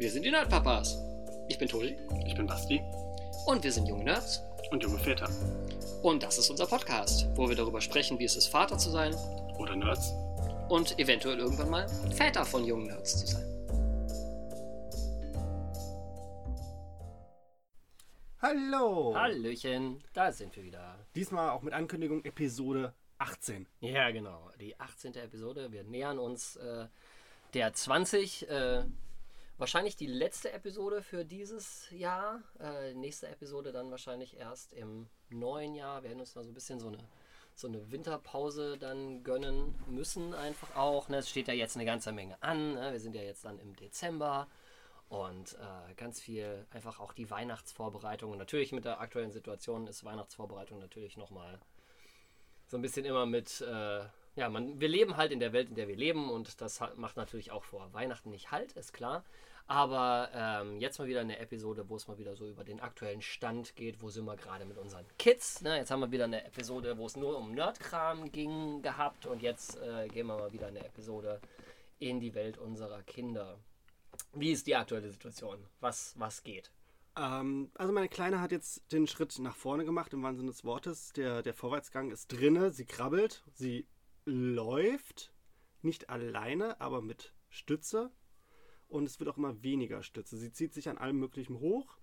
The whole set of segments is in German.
Wir sind die Nerdpapas. Ich bin Tobi Ich bin Basti und wir sind junge Nerds. und junge Väter. Und das ist unser Podcast, wo wir darüber sprechen, wie es ist, Vater zu sein Oder Nerds. und eventuell irgendwann mal Väter von jungen Nerds zu sein. Hallo! Hallöchen, da sind wir wieder. Diesmal auch mit Ankündigung Episode 18. Ja, genau. Die 18. Episode. Wir nähern uns äh, der 20. Äh, wahrscheinlich die letzte Episode für dieses Jahr. Äh, nächste Episode dann wahrscheinlich erst im neuen Jahr. Wir werden uns da so ein bisschen so eine, so eine Winterpause dann gönnen müssen, einfach auch. Ne? Es steht ja jetzt eine ganze Menge an. Ne? Wir sind ja jetzt dann im Dezember. Und äh, ganz viel einfach auch die Weihnachtsvorbereitung. Und natürlich mit der aktuellen Situation ist Weihnachtsvorbereitung natürlich nochmal so ein bisschen immer mit, äh, ja, man, wir leben halt in der Welt, in der wir leben und das macht natürlich auch vor Weihnachten nicht halt, ist klar. Aber ähm, jetzt mal wieder eine Episode, wo es mal wieder so über den aktuellen Stand geht, wo sind wir gerade mit unseren Kids. Ne? Jetzt haben wir wieder eine Episode, wo es nur um Nerdkram ging gehabt und jetzt äh, gehen wir mal wieder eine Episode in die Welt unserer Kinder. Wie ist die aktuelle Situation? Was, was geht? Ähm, also meine Kleine hat jetzt den Schritt nach vorne gemacht, im Wahnsinn des Wortes. Der, der Vorwärtsgang ist drinne, sie krabbelt, sie läuft, nicht alleine, aber mit Stütze. Und es wird auch immer weniger Stütze. Sie zieht sich an allem Möglichen hoch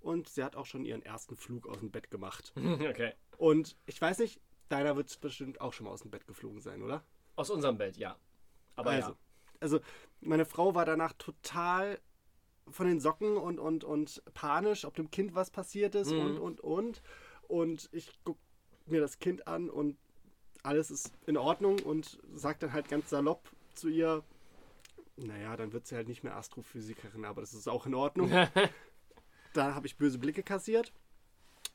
und sie hat auch schon ihren ersten Flug aus dem Bett gemacht. okay. Und ich weiß nicht, deiner wird bestimmt auch schon mal aus dem Bett geflogen sein, oder? Aus unserem Bett, ja. Aber also, ja. also meine Frau war danach total von den Socken und, und, und panisch, ob dem Kind was passiert ist Mhm. und, und, und. Und ich gucke mir das Kind an und alles ist in Ordnung und sage dann halt ganz salopp zu ihr, naja, dann wird sie halt nicht mehr Astrophysikerin, aber das ist auch in Ordnung. da habe ich böse Blicke kassiert.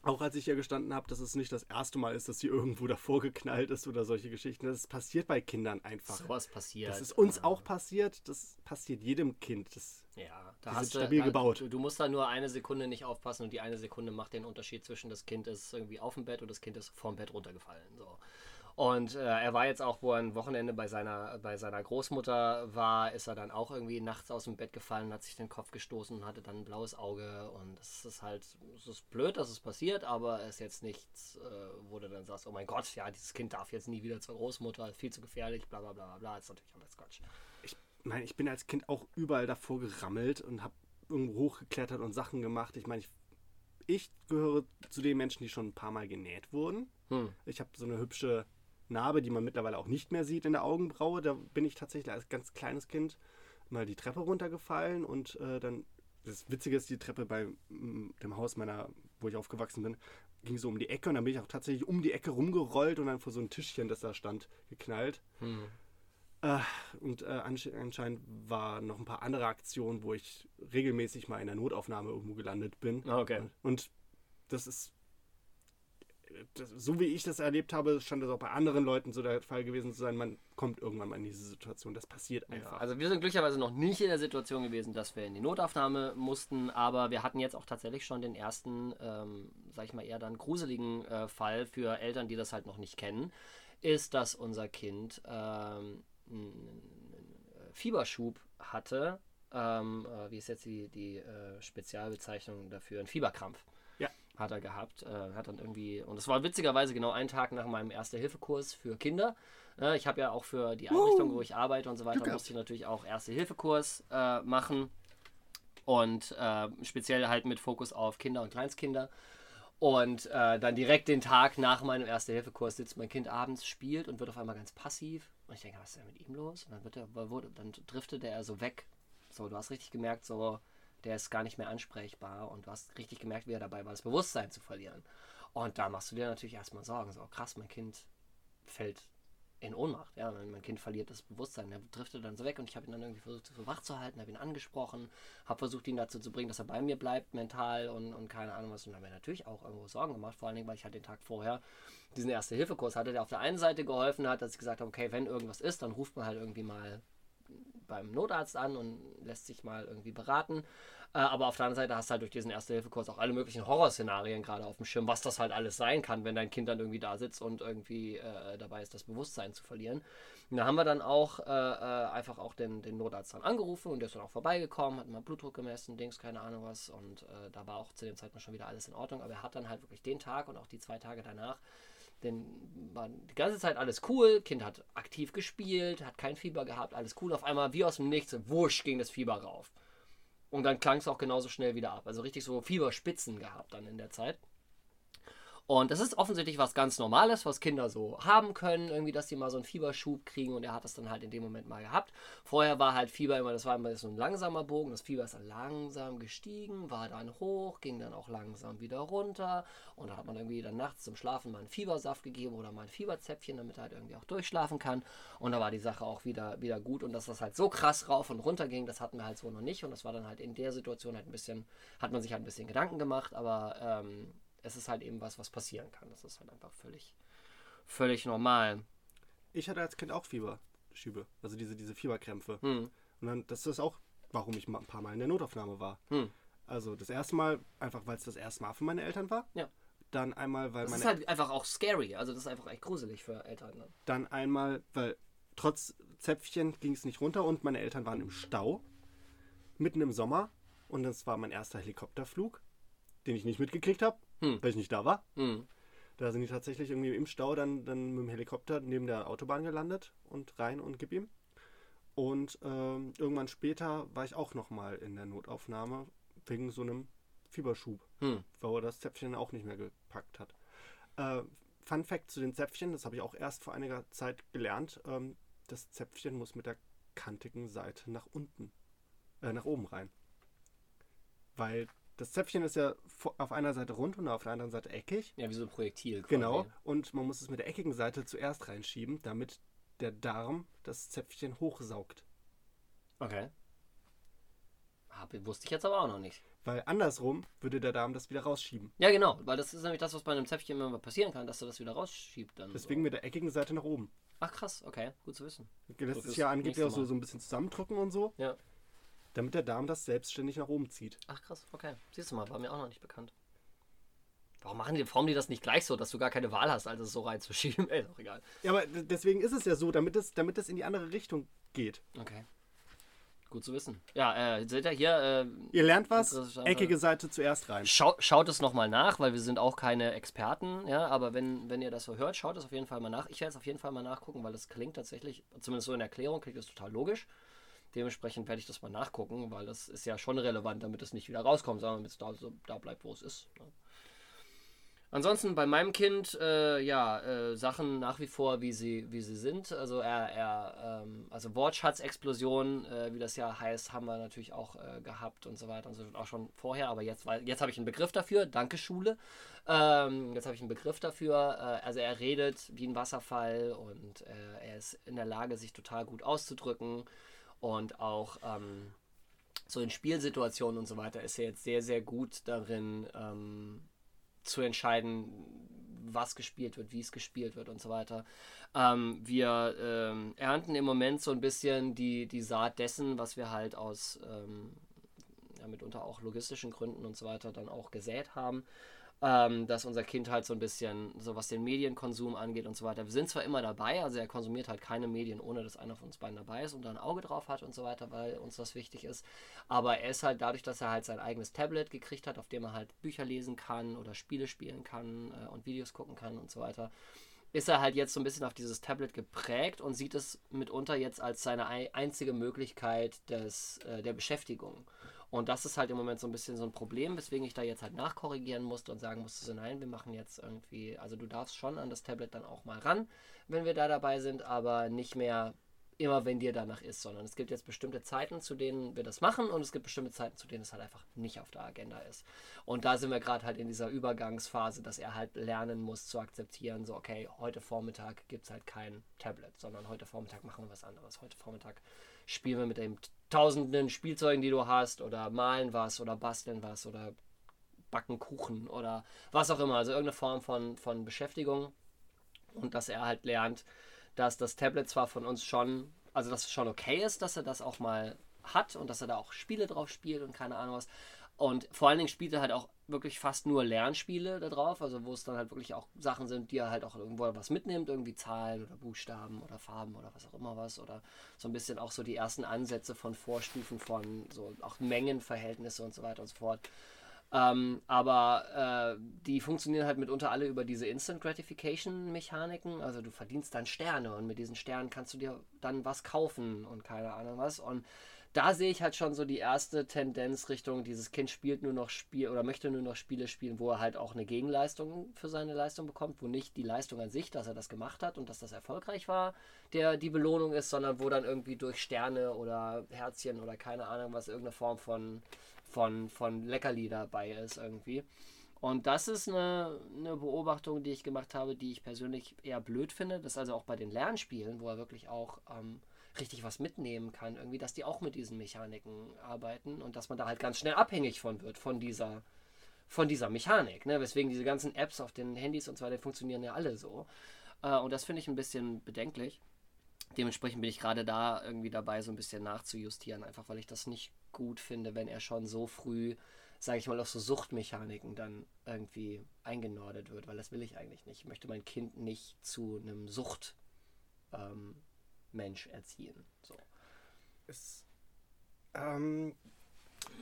Auch als ich ihr gestanden habe, dass es nicht das erste Mal ist, dass sie irgendwo davor geknallt ist oder solche Geschichten. Das passiert bei Kindern einfach. Sowas passiert. Das ist uns auch passiert. Das passiert jedem Kind. Das, Ja, da hast du, stabil da, gebaut. Du, du musst da nur eine Sekunde nicht aufpassen und die eine Sekunde macht den Unterschied zwischen das Kind ist irgendwie auf dem Bett und das Kind ist vom Bett runtergefallen. So. Und äh, er war jetzt auch, wo er ein Wochenende bei seiner, bei seiner Großmutter war, ist er dann auch irgendwie nachts aus dem Bett gefallen, hat sich den Kopf gestoßen und hatte dann ein blaues Auge. Und das ist halt, es ist blöd, dass es passiert, aber es ist jetzt nichts, äh, wo du dann sagst, oh mein Gott, ja, dieses Kind darf jetzt nie wieder zur Großmutter, viel zu gefährlich, bla bla bla bla bla. Das ist natürlich alles Quatsch. ich meine, ich bin als Kind auch überall davor gerammelt und habe irgendwo hochgeklettert und Sachen gemacht. Ich meine, ich, ich gehöre zu den Menschen, die schon ein paar Mal genäht wurden. Hm. Ich habe so eine hübsche Narbe, die man mittlerweile auch nicht mehr sieht in der Augenbraue. Da bin ich tatsächlich als ganz kleines Kind mal die Treppe runtergefallen und äh, dann, das Witzige ist, die Treppe bei mm, dem Haus meiner, wo ich aufgewachsen bin, ging so um die Ecke und dann bin ich auch tatsächlich um die Ecke rumgerollt und dann vor so ein Tischchen, das da stand, geknallt. Hm. Äh, und äh, ansch anscheinend war noch ein paar andere Aktionen, wo ich regelmäßig mal in der Notaufnahme irgendwo gelandet bin. Ah, okay. Und das ist, das, so wie ich das erlebt habe, scheint das auch bei anderen Leuten so der Fall gewesen zu sein. Man kommt irgendwann mal in diese Situation. Das passiert Ja, einfach. also wir sind glücklicherweise noch nicht in der Situation gewesen, dass wir in die Notaufnahme mussten, aber wir hatten jetzt auch tatsächlich schon den ersten, ähm, sag ich mal eher dann gruseligen äh, Fall für Eltern, die das halt noch nicht kennen, ist, dass unser Kind ähm, einen Fieberschub hatte. Ähm, äh, wie ist jetzt die, die äh, Spezialbezeichnung dafür? Ein Fieberkrampf Ja. Hat er gehabt. Äh, hat dann irgendwie, und es war witzigerweise genau ein Tag nach meinem Erste-Hilfe-Kurs für Kinder. Äh, ich habe ja auch für die Einrichtung, wo ich arbeite und so weiter, musste ich natürlich auch Erste-Hilfe-Kurs äh, machen. Und äh, speziell halt mit Fokus auf Kinder und Kleinstkinder. Und äh, dann direkt den Tag nach meinem Erste-Hilfe-Kurs sitzt mein Kind abends, spielt und wird auf einmal ganz passiv. Und ich denke, was ist denn mit ihm los? Und dann, wird er, wurde, dann driftet er so weg. So, du hast richtig gemerkt, so, der ist gar nicht mehr ansprechbar. Und du hast richtig gemerkt, wie er dabei war, das Bewusstsein zu verlieren. Und da machst du dir natürlich erstmal Sorgen. So, krass, mein Kind fällt in Ohnmacht. Ja, mein, mein Kind verliert das Bewusstsein. Er driftet dann so weg und ich habe ihn dann irgendwie versucht, so wach zu halten, habe ihn angesprochen, habe versucht, ihn dazu zu bringen, dass er bei mir bleibt, mental und, und keine Ahnung was. Und dann habe mir natürlich auch irgendwo Sorgen gemacht, vor allen Dingen, weil ich halt den Tag vorher diesen Erste-Hilfe-Kurs hatte, der auf der einen Seite geholfen hat, dass ich gesagt habe, okay, wenn irgendwas ist, dann ruft man halt irgendwie mal beim Notarzt an und lässt sich mal irgendwie beraten. Äh, aber auf der anderen Seite hast du halt durch diesen Erste-Hilfe-Kurs auch alle möglichen Horrorszenarien gerade auf dem Schirm, was das halt alles sein kann, wenn dein Kind dann irgendwie da sitzt und irgendwie äh, dabei ist, das Bewusstsein zu verlieren. Und da haben wir dann auch äh, äh, einfach auch den, den Notarzt dann angerufen und der ist dann auch vorbeigekommen, hat mal Blutdruck gemessen, Dings, keine Ahnung was. Und äh, da war auch zu dem Zeitpunkt schon wieder alles in Ordnung. Aber er hat dann halt wirklich den Tag und auch die zwei Tage danach denn war die ganze Zeit alles cool, Kind hat aktiv gespielt, hat kein Fieber gehabt, alles cool. Auf einmal wie aus dem Nichts, wusch, ging das Fieber rauf. Und dann klang es auch genauso schnell wieder ab. Also richtig so Fieberspitzen gehabt dann in der Zeit. Und das ist offensichtlich was ganz Normales, was Kinder so haben können, irgendwie, dass die mal so einen Fieberschub kriegen und er hat das dann halt in dem Moment mal gehabt. Vorher war halt Fieber immer, das war immer so ein langsamer Bogen, das Fieber ist dann langsam gestiegen, war dann hoch, ging dann auch langsam wieder runter. Und da hat man irgendwie dann nachts zum Schlafen mal einen Fiebersaft gegeben oder mal ein Fieberzäpfchen, damit er halt irgendwie auch durchschlafen kann. Und da war die Sache auch wieder, wieder gut. Und dass das halt so krass rauf und runter ging, das hatten wir halt so noch nicht. Und das war dann halt in der Situation halt ein bisschen, hat man sich halt ein bisschen Gedanken gemacht, aber ähm, es ist halt eben was, was passieren kann. Das ist halt einfach völlig, völlig normal. Ich hatte als Kind auch Fieberschübe, also diese, diese Fieberkrämpfe. Hm. Und dann, das ist auch, warum ich ein paar Mal in der Notaufnahme war. Hm. Also das erste Mal, einfach weil es das erste Mal für meine Eltern war. Ja. Dann einmal, weil Das meine ist halt einfach auch scary. Also das ist einfach echt gruselig für Eltern. Ne? Dann einmal, weil trotz Zäpfchen ging es nicht runter und meine Eltern waren im Stau. Mitten im Sommer. Und das war mein erster Helikopterflug, den ich nicht mitgekriegt habe, Hm. weil ich nicht da war. Hm. Da sind die tatsächlich irgendwie im Stau dann, dann mit dem Helikopter neben der Autobahn gelandet und rein und gib ihm. Und ähm, irgendwann später war ich auch nochmal in der Notaufnahme wegen so einem Fieberschub, Hm. wo er das Zäpfchen auch nicht mehr gepackt hat. Äh, Fun Fact zu den Zäpfchen, das habe ich auch erst vor einiger Zeit gelernt. Ähm, das Zäpfchen muss mit der kantigen Seite nach unten, äh, nach oben rein. Weil das Zäpfchen ist ja auf einer Seite rund und auf der anderen Seite eckig. Ja, wie so ein Projektil. Quasi. Genau. Und man muss es mit der eckigen Seite zuerst reinschieben, damit der Darm das Zäpfchen hochsaugt. Okay. Hab, wusste ich jetzt aber auch noch nicht. Weil andersrum würde der Darm das wieder rausschieben. Ja, genau. Weil das ist nämlich das, was bei einem Zäpfchen immer mal passieren kann, dass du das wieder rausschiebt. Dann Deswegen so. mit der eckigen Seite nach oben. Ach krass, okay. Gut zu wissen. Das ist ja angeblich auch so, so ein bisschen zusammendrücken und so, Ja. Damit der Darm das selbstständig nach oben zieht. Ach krass, okay. Siehst du mal, war mir auch noch nicht bekannt. Warum machen die, formen die das nicht gleich so, dass du gar keine Wahl hast, also so reinzuschieben? Ey, ist auch egal. Ja, aber deswegen ist es ja so, damit es, damit es in die andere Richtung geht. Okay. Gut zu wissen. Ja, äh, seht ihr hier, äh, Ihr lernt was, eckige Seite zuerst rein. Schau, schaut es nochmal nach, weil wir sind auch keine Experten, ja, aber wenn, wenn ihr das so hört, schaut es auf jeden Fall mal nach. Ich werde es auf jeden Fall mal nachgucken, weil es klingt tatsächlich, zumindest so in der Erklärung, klingt es total logisch. Dementsprechend werde ich das mal nachgucken, weil das ist ja schon relevant, damit es nicht wieder rauskommt, sondern damit es da, so, da bleibt, wo es ist. Ne? Ansonsten bei meinem Kind, äh, ja, äh, Sachen nach wie vor, wie sie, wie sie sind. Also er, er ähm, also Wortschatzexplosion, äh, wie das ja heißt, haben wir natürlich auch äh, gehabt und so weiter und so auch schon vorher, aber jetzt, jetzt habe ich einen Begriff dafür. Danke, Schule. Ähm, jetzt habe ich einen Begriff dafür. Äh, also er redet wie ein Wasserfall und äh, er ist in der Lage, sich total gut auszudrücken und auch ähm, so in Spielsituationen und so weiter ist er jetzt sehr, sehr gut darin, ähm, zu entscheiden, was gespielt wird, wie es gespielt wird und so weiter. Ähm, wir ähm, ernten im Moment so ein bisschen die, die Saat dessen, was wir halt aus ähm, ja, mitunter auch logistischen Gründen und so weiter dann auch gesät haben. Ähm, dass unser Kind halt so ein bisschen, so was den Medienkonsum angeht und so weiter. Wir sind zwar immer dabei, also er konsumiert halt keine Medien, ohne dass einer von uns beiden dabei ist und da ein Auge drauf hat und so weiter, weil uns das wichtig ist. Aber er ist halt dadurch, dass er halt sein eigenes Tablet gekriegt hat, auf dem er halt Bücher lesen kann oder Spiele spielen kann äh, und Videos gucken kann und so weiter, ist er halt jetzt so ein bisschen auf dieses Tablet geprägt und sieht es mitunter jetzt als seine ei- einzige Möglichkeit des, äh, der Beschäftigung. Und das ist halt im Moment so ein bisschen so ein Problem, weswegen ich da jetzt halt nachkorrigieren musste und sagen musste, so nein, wir machen jetzt irgendwie, also du darfst schon an das Tablet dann auch mal ran, wenn wir da dabei sind, aber nicht mehr immer, wenn dir danach ist, sondern es gibt jetzt bestimmte Zeiten, zu denen wir das machen und es gibt bestimmte Zeiten, zu denen es halt einfach nicht auf der Agenda ist. Und da sind wir gerade halt in dieser Übergangsphase, dass er halt lernen muss zu akzeptieren, so okay, heute Vormittag gibt es halt kein Tablet, sondern heute Vormittag machen wir was anderes. Heute Vormittag spielen wir mit den tausenden Spielzeugen, die du hast oder malen was oder basteln was oder backen Kuchen oder was auch immer. Also irgendeine Form von, von Beschäftigung und dass er halt lernt, dass das Tablet zwar von uns schon also dass es schon okay ist, dass er das auch mal hat und dass er da auch Spiele drauf spielt und keine Ahnung was. Und vor allen Dingen spielt er halt auch wirklich fast nur Lernspiele da drauf, also wo es dann halt wirklich auch Sachen sind, die er halt auch irgendwo was mitnimmt, irgendwie Zahlen oder Buchstaben oder Farben oder was auch immer was oder so ein bisschen auch so die ersten Ansätze von Vorstufen von so auch Mengenverhältnisse und so weiter und so fort. Ähm, aber äh, die funktionieren halt mitunter alle über diese Instant Gratification Mechaniken. Also du verdienst dann Sterne und mit diesen Sternen kannst du dir dann was kaufen und keine Ahnung was. Und da sehe ich halt schon so die erste Tendenz Richtung, dieses Kind spielt nur noch Spiel oder möchte nur noch Spiele spielen, wo er halt auch eine Gegenleistung für seine Leistung bekommt, wo nicht die Leistung an sich, dass er das gemacht hat und dass das erfolgreich war, der die Belohnung ist, sondern wo dann irgendwie durch Sterne oder Herzchen oder keine Ahnung was irgendeine Form von, von, von Leckerli dabei ist irgendwie. Und das ist eine, eine Beobachtung, die ich gemacht habe, die ich persönlich eher blöd finde. Das ist also auch bei den Lernspielen, wo er wirklich auch ähm, richtig was mitnehmen kann, irgendwie, dass die auch mit diesen Mechaniken arbeiten und dass man da halt ganz schnell abhängig von wird, von dieser, von dieser Mechanik. Ne? Weswegen diese ganzen Apps auf den Handys und so weiter funktionieren ja alle so. Äh, und das finde ich ein bisschen bedenklich. Dementsprechend bin ich gerade da irgendwie dabei, so ein bisschen nachzujustieren, einfach weil ich das nicht gut finde, wenn er schon so früh, sage ich mal, auf so Suchtmechaniken dann irgendwie eingenordet wird, weil das will ich eigentlich nicht. Ich möchte mein Kind nicht zu einem Sucht ähm, Mensch erziehen. So. Es, ähm,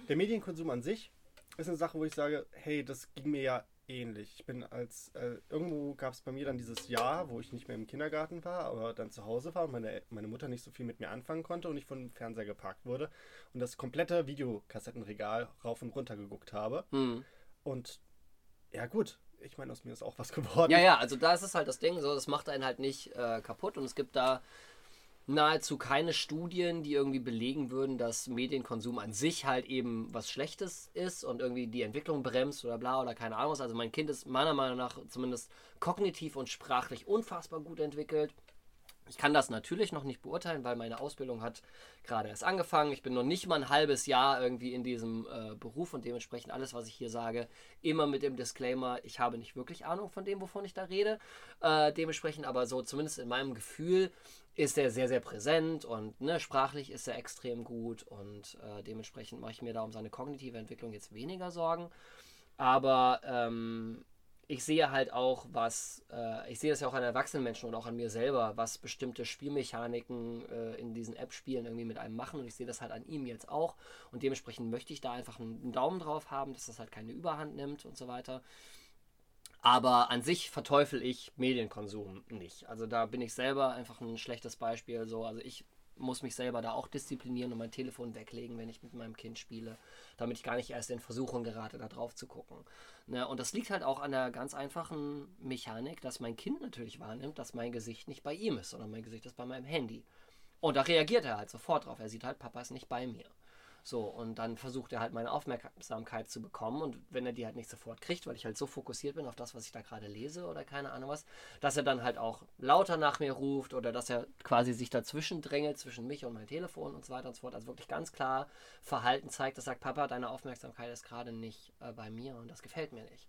der Medienkonsum an sich ist eine Sache, wo ich sage, hey, das ging mir ja ähnlich. Ich bin als, äh, irgendwo gab es bei mir dann dieses Jahr, wo ich nicht mehr im Kindergarten war, aber dann zu Hause war und meine, meine Mutter nicht so viel mit mir anfangen konnte und ich von dem Fernseher geparkt wurde und das komplette Videokassettenregal rauf und runter geguckt habe. Hm. Und ja gut, ich meine, aus mir ist auch was geworden. Ja, ja, also da ist es halt das Ding, so, das macht einen halt nicht äh, kaputt und es gibt da nahezu keine Studien, die irgendwie belegen würden, dass Medienkonsum an sich halt eben was Schlechtes ist und irgendwie die Entwicklung bremst oder bla oder keine Ahnung was. Also mein Kind ist meiner Meinung nach zumindest kognitiv und sprachlich unfassbar gut entwickelt. Ich kann das natürlich noch nicht beurteilen, weil meine Ausbildung hat gerade erst angefangen. Ich bin noch nicht mal ein halbes Jahr irgendwie in diesem äh, Beruf und dementsprechend alles, was ich hier sage, immer mit dem Disclaimer, ich habe nicht wirklich Ahnung von dem, wovon ich da rede. Äh, dementsprechend aber so zumindest in meinem Gefühl ist er sehr, sehr präsent und ne, sprachlich ist er extrem gut und äh, dementsprechend mache ich mir da um seine kognitive Entwicklung jetzt weniger Sorgen. Aber ähm, ich sehe halt auch, was, äh, ich sehe das ja auch an erwachsenen Menschen und auch an mir selber, was bestimmte Spielmechaniken äh, in diesen App-Spielen irgendwie mit einem machen und ich sehe das halt an ihm jetzt auch und dementsprechend möchte ich da einfach einen, einen Daumen drauf haben, dass das halt keine Überhand nimmt und so weiter. Aber an sich verteufel ich Medienkonsum nicht. Also da bin ich selber einfach ein schlechtes Beispiel. So, also ich muss mich selber da auch disziplinieren und mein Telefon weglegen, wenn ich mit meinem Kind spiele, damit ich gar nicht erst in Versuchung gerate, da drauf zu gucken. Ne, und das liegt halt auch an der ganz einfachen Mechanik, dass mein Kind natürlich wahrnimmt, dass mein Gesicht nicht bei ihm ist, sondern mein Gesicht ist bei meinem Handy. Und da reagiert er halt sofort drauf. Er sieht halt, Papa ist nicht bei mir. So, und dann versucht er halt meine Aufmerksamkeit zu bekommen. Und wenn er die halt nicht sofort kriegt, weil ich halt so fokussiert bin auf das, was ich da gerade lese oder keine Ahnung was, dass er dann halt auch lauter nach mir ruft oder dass er quasi sich dazwischen drängelt, zwischen mich und mein Telefon und so weiter und so fort. Also wirklich ganz klar Verhalten zeigt, das sagt, Papa, deine Aufmerksamkeit ist gerade nicht äh, bei mir und das gefällt mir nicht.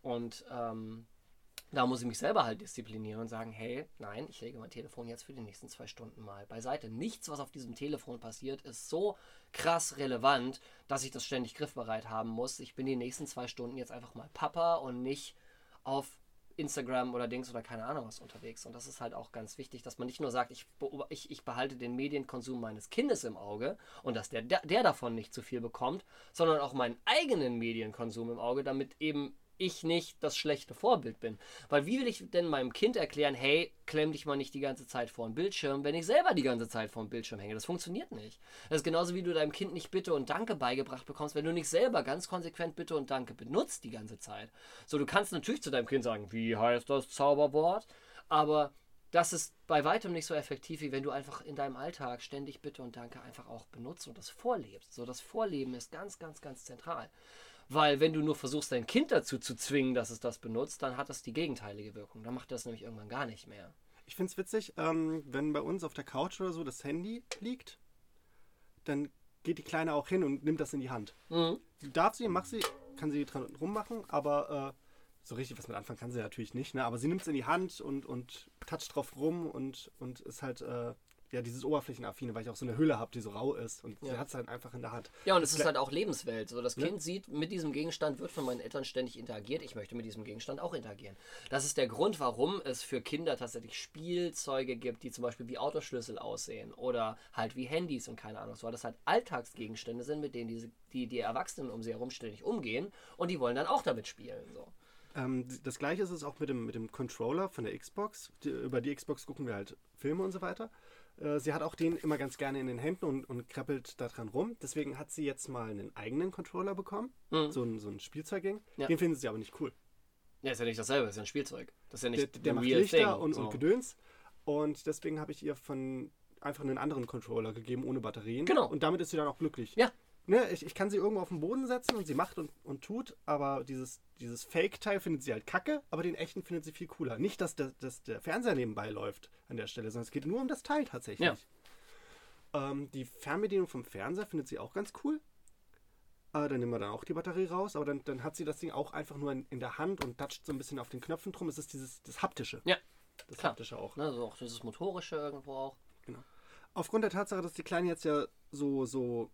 Und ähm, da muss ich mich selber halt disziplinieren und sagen, hey, nein, ich lege mein Telefon jetzt für die nächsten zwei Stunden mal beiseite. Nichts, was auf diesem Telefon passiert, ist so krass relevant, dass ich das ständig griffbereit haben muss. Ich bin die nächsten zwei Stunden jetzt einfach mal Papa und nicht auf Instagram oder Dings oder keine Ahnung was unterwegs. Und das ist halt auch ganz wichtig, dass man nicht nur sagt, ich, ich, ich behalte den Medienkonsum meines Kindes im Auge und dass der, der, der davon nicht zu viel bekommt, sondern auch meinen eigenen Medienkonsum im Auge, damit eben ich nicht das schlechte Vorbild bin. Weil wie will ich denn meinem Kind erklären, hey, klemm dich mal nicht die ganze Zeit vor den Bildschirm, wenn ich selber die ganze Zeit vor dem Bildschirm hänge? Das funktioniert nicht. Das ist genauso wie du deinem Kind nicht Bitte und Danke beigebracht bekommst, wenn du nicht selber ganz konsequent Bitte und Danke benutzt die ganze Zeit. So, du kannst natürlich zu deinem Kind sagen, wie heißt das Zauberwort? Aber das ist bei weitem nicht so effektiv, wie wenn du einfach in deinem Alltag ständig Bitte und Danke einfach auch benutzt und das vorlebst. So, das Vorleben ist ganz, ganz, ganz zentral. Weil wenn du nur versuchst, dein Kind dazu zu zwingen, dass es das benutzt, dann hat das die gegenteilige Wirkung. Dann macht das nämlich irgendwann gar nicht mehr. Ich finde es witzig, ähm, wenn bei uns auf der Couch oder so das Handy liegt, dann geht die Kleine auch hin und nimmt das in die Hand. Mhm. Darf sie, macht sie, kann sie dran rummachen, aber äh, so richtig was mit anfangen kann sie natürlich nicht. Ne? Aber sie nimmt es in die Hand und, und toucht drauf rum und, und ist halt äh, ja, dieses Oberflächenaffine, weil ich auch so eine Hülle habe, die so rau ist. Und Ja. sie hat es halt einfach in der Hand. Ja, und es ist halt auch Lebenswelt. So, das Ne? Kind sieht, mit diesem Gegenstand wird von meinen Eltern ständig interagiert. Ich möchte mit diesem Gegenstand auch interagieren. Das ist der Grund, warum es für Kinder tatsächlich Spielzeuge gibt, die zum Beispiel wie Autoschlüssel aussehen oder halt wie Handys und keine Ahnung, so, weil das halt Alltagsgegenstände sind, mit denen diese, die, die Erwachsenen um sie herum ständig umgehen und die wollen dann auch damit spielen. So. Ähm, das gleiche ist es auch mit dem, mit dem Controller von der Xbox. Die, über die Xbox gucken wir halt Filme und so weiter. Äh, sie hat auch den immer ganz gerne in den Händen und, und krabbelt da dran rum. Deswegen hat sie jetzt mal einen eigenen Controller bekommen. Mhm. So ein, so ein Spielzeugding. Ja. Den findet sie aber nicht cool. Ja, ist ja nicht dasselbe, ist ja ein Spielzeug. Das ist ja Der, nicht der the macht Lichter thing, und, so. und Gedöns. Und deswegen habe ich ihr von einfach einen anderen Controller gegeben, ohne Batterien. Genau. Und damit ist sie dann auch glücklich. Ja. Ne, ich, ich kann sie irgendwo auf den Boden setzen und sie macht und, und tut, aber dieses, dieses Fake-Teil findet sie halt kacke, aber den echten findet sie viel cooler. Nicht, dass der, dass der Fernseher nebenbei läuft an der Stelle, sondern es geht nur um das Teil tatsächlich. Ja. Ähm, die Fernbedienung vom Fernseher findet sie auch ganz cool. Äh, dann nehmen wir dann auch die Batterie raus, aber dann, dann hat sie das Ding auch einfach nur in, in der Hand und toucht so ein bisschen auf den Knöpfen drum. Es ist dieses das Haptische. Ja, Das klar. Haptische auch. Ne, so auch dieses Motorische irgendwo auch. Aufgrund der Tatsache, dass die Kleine jetzt ja so, so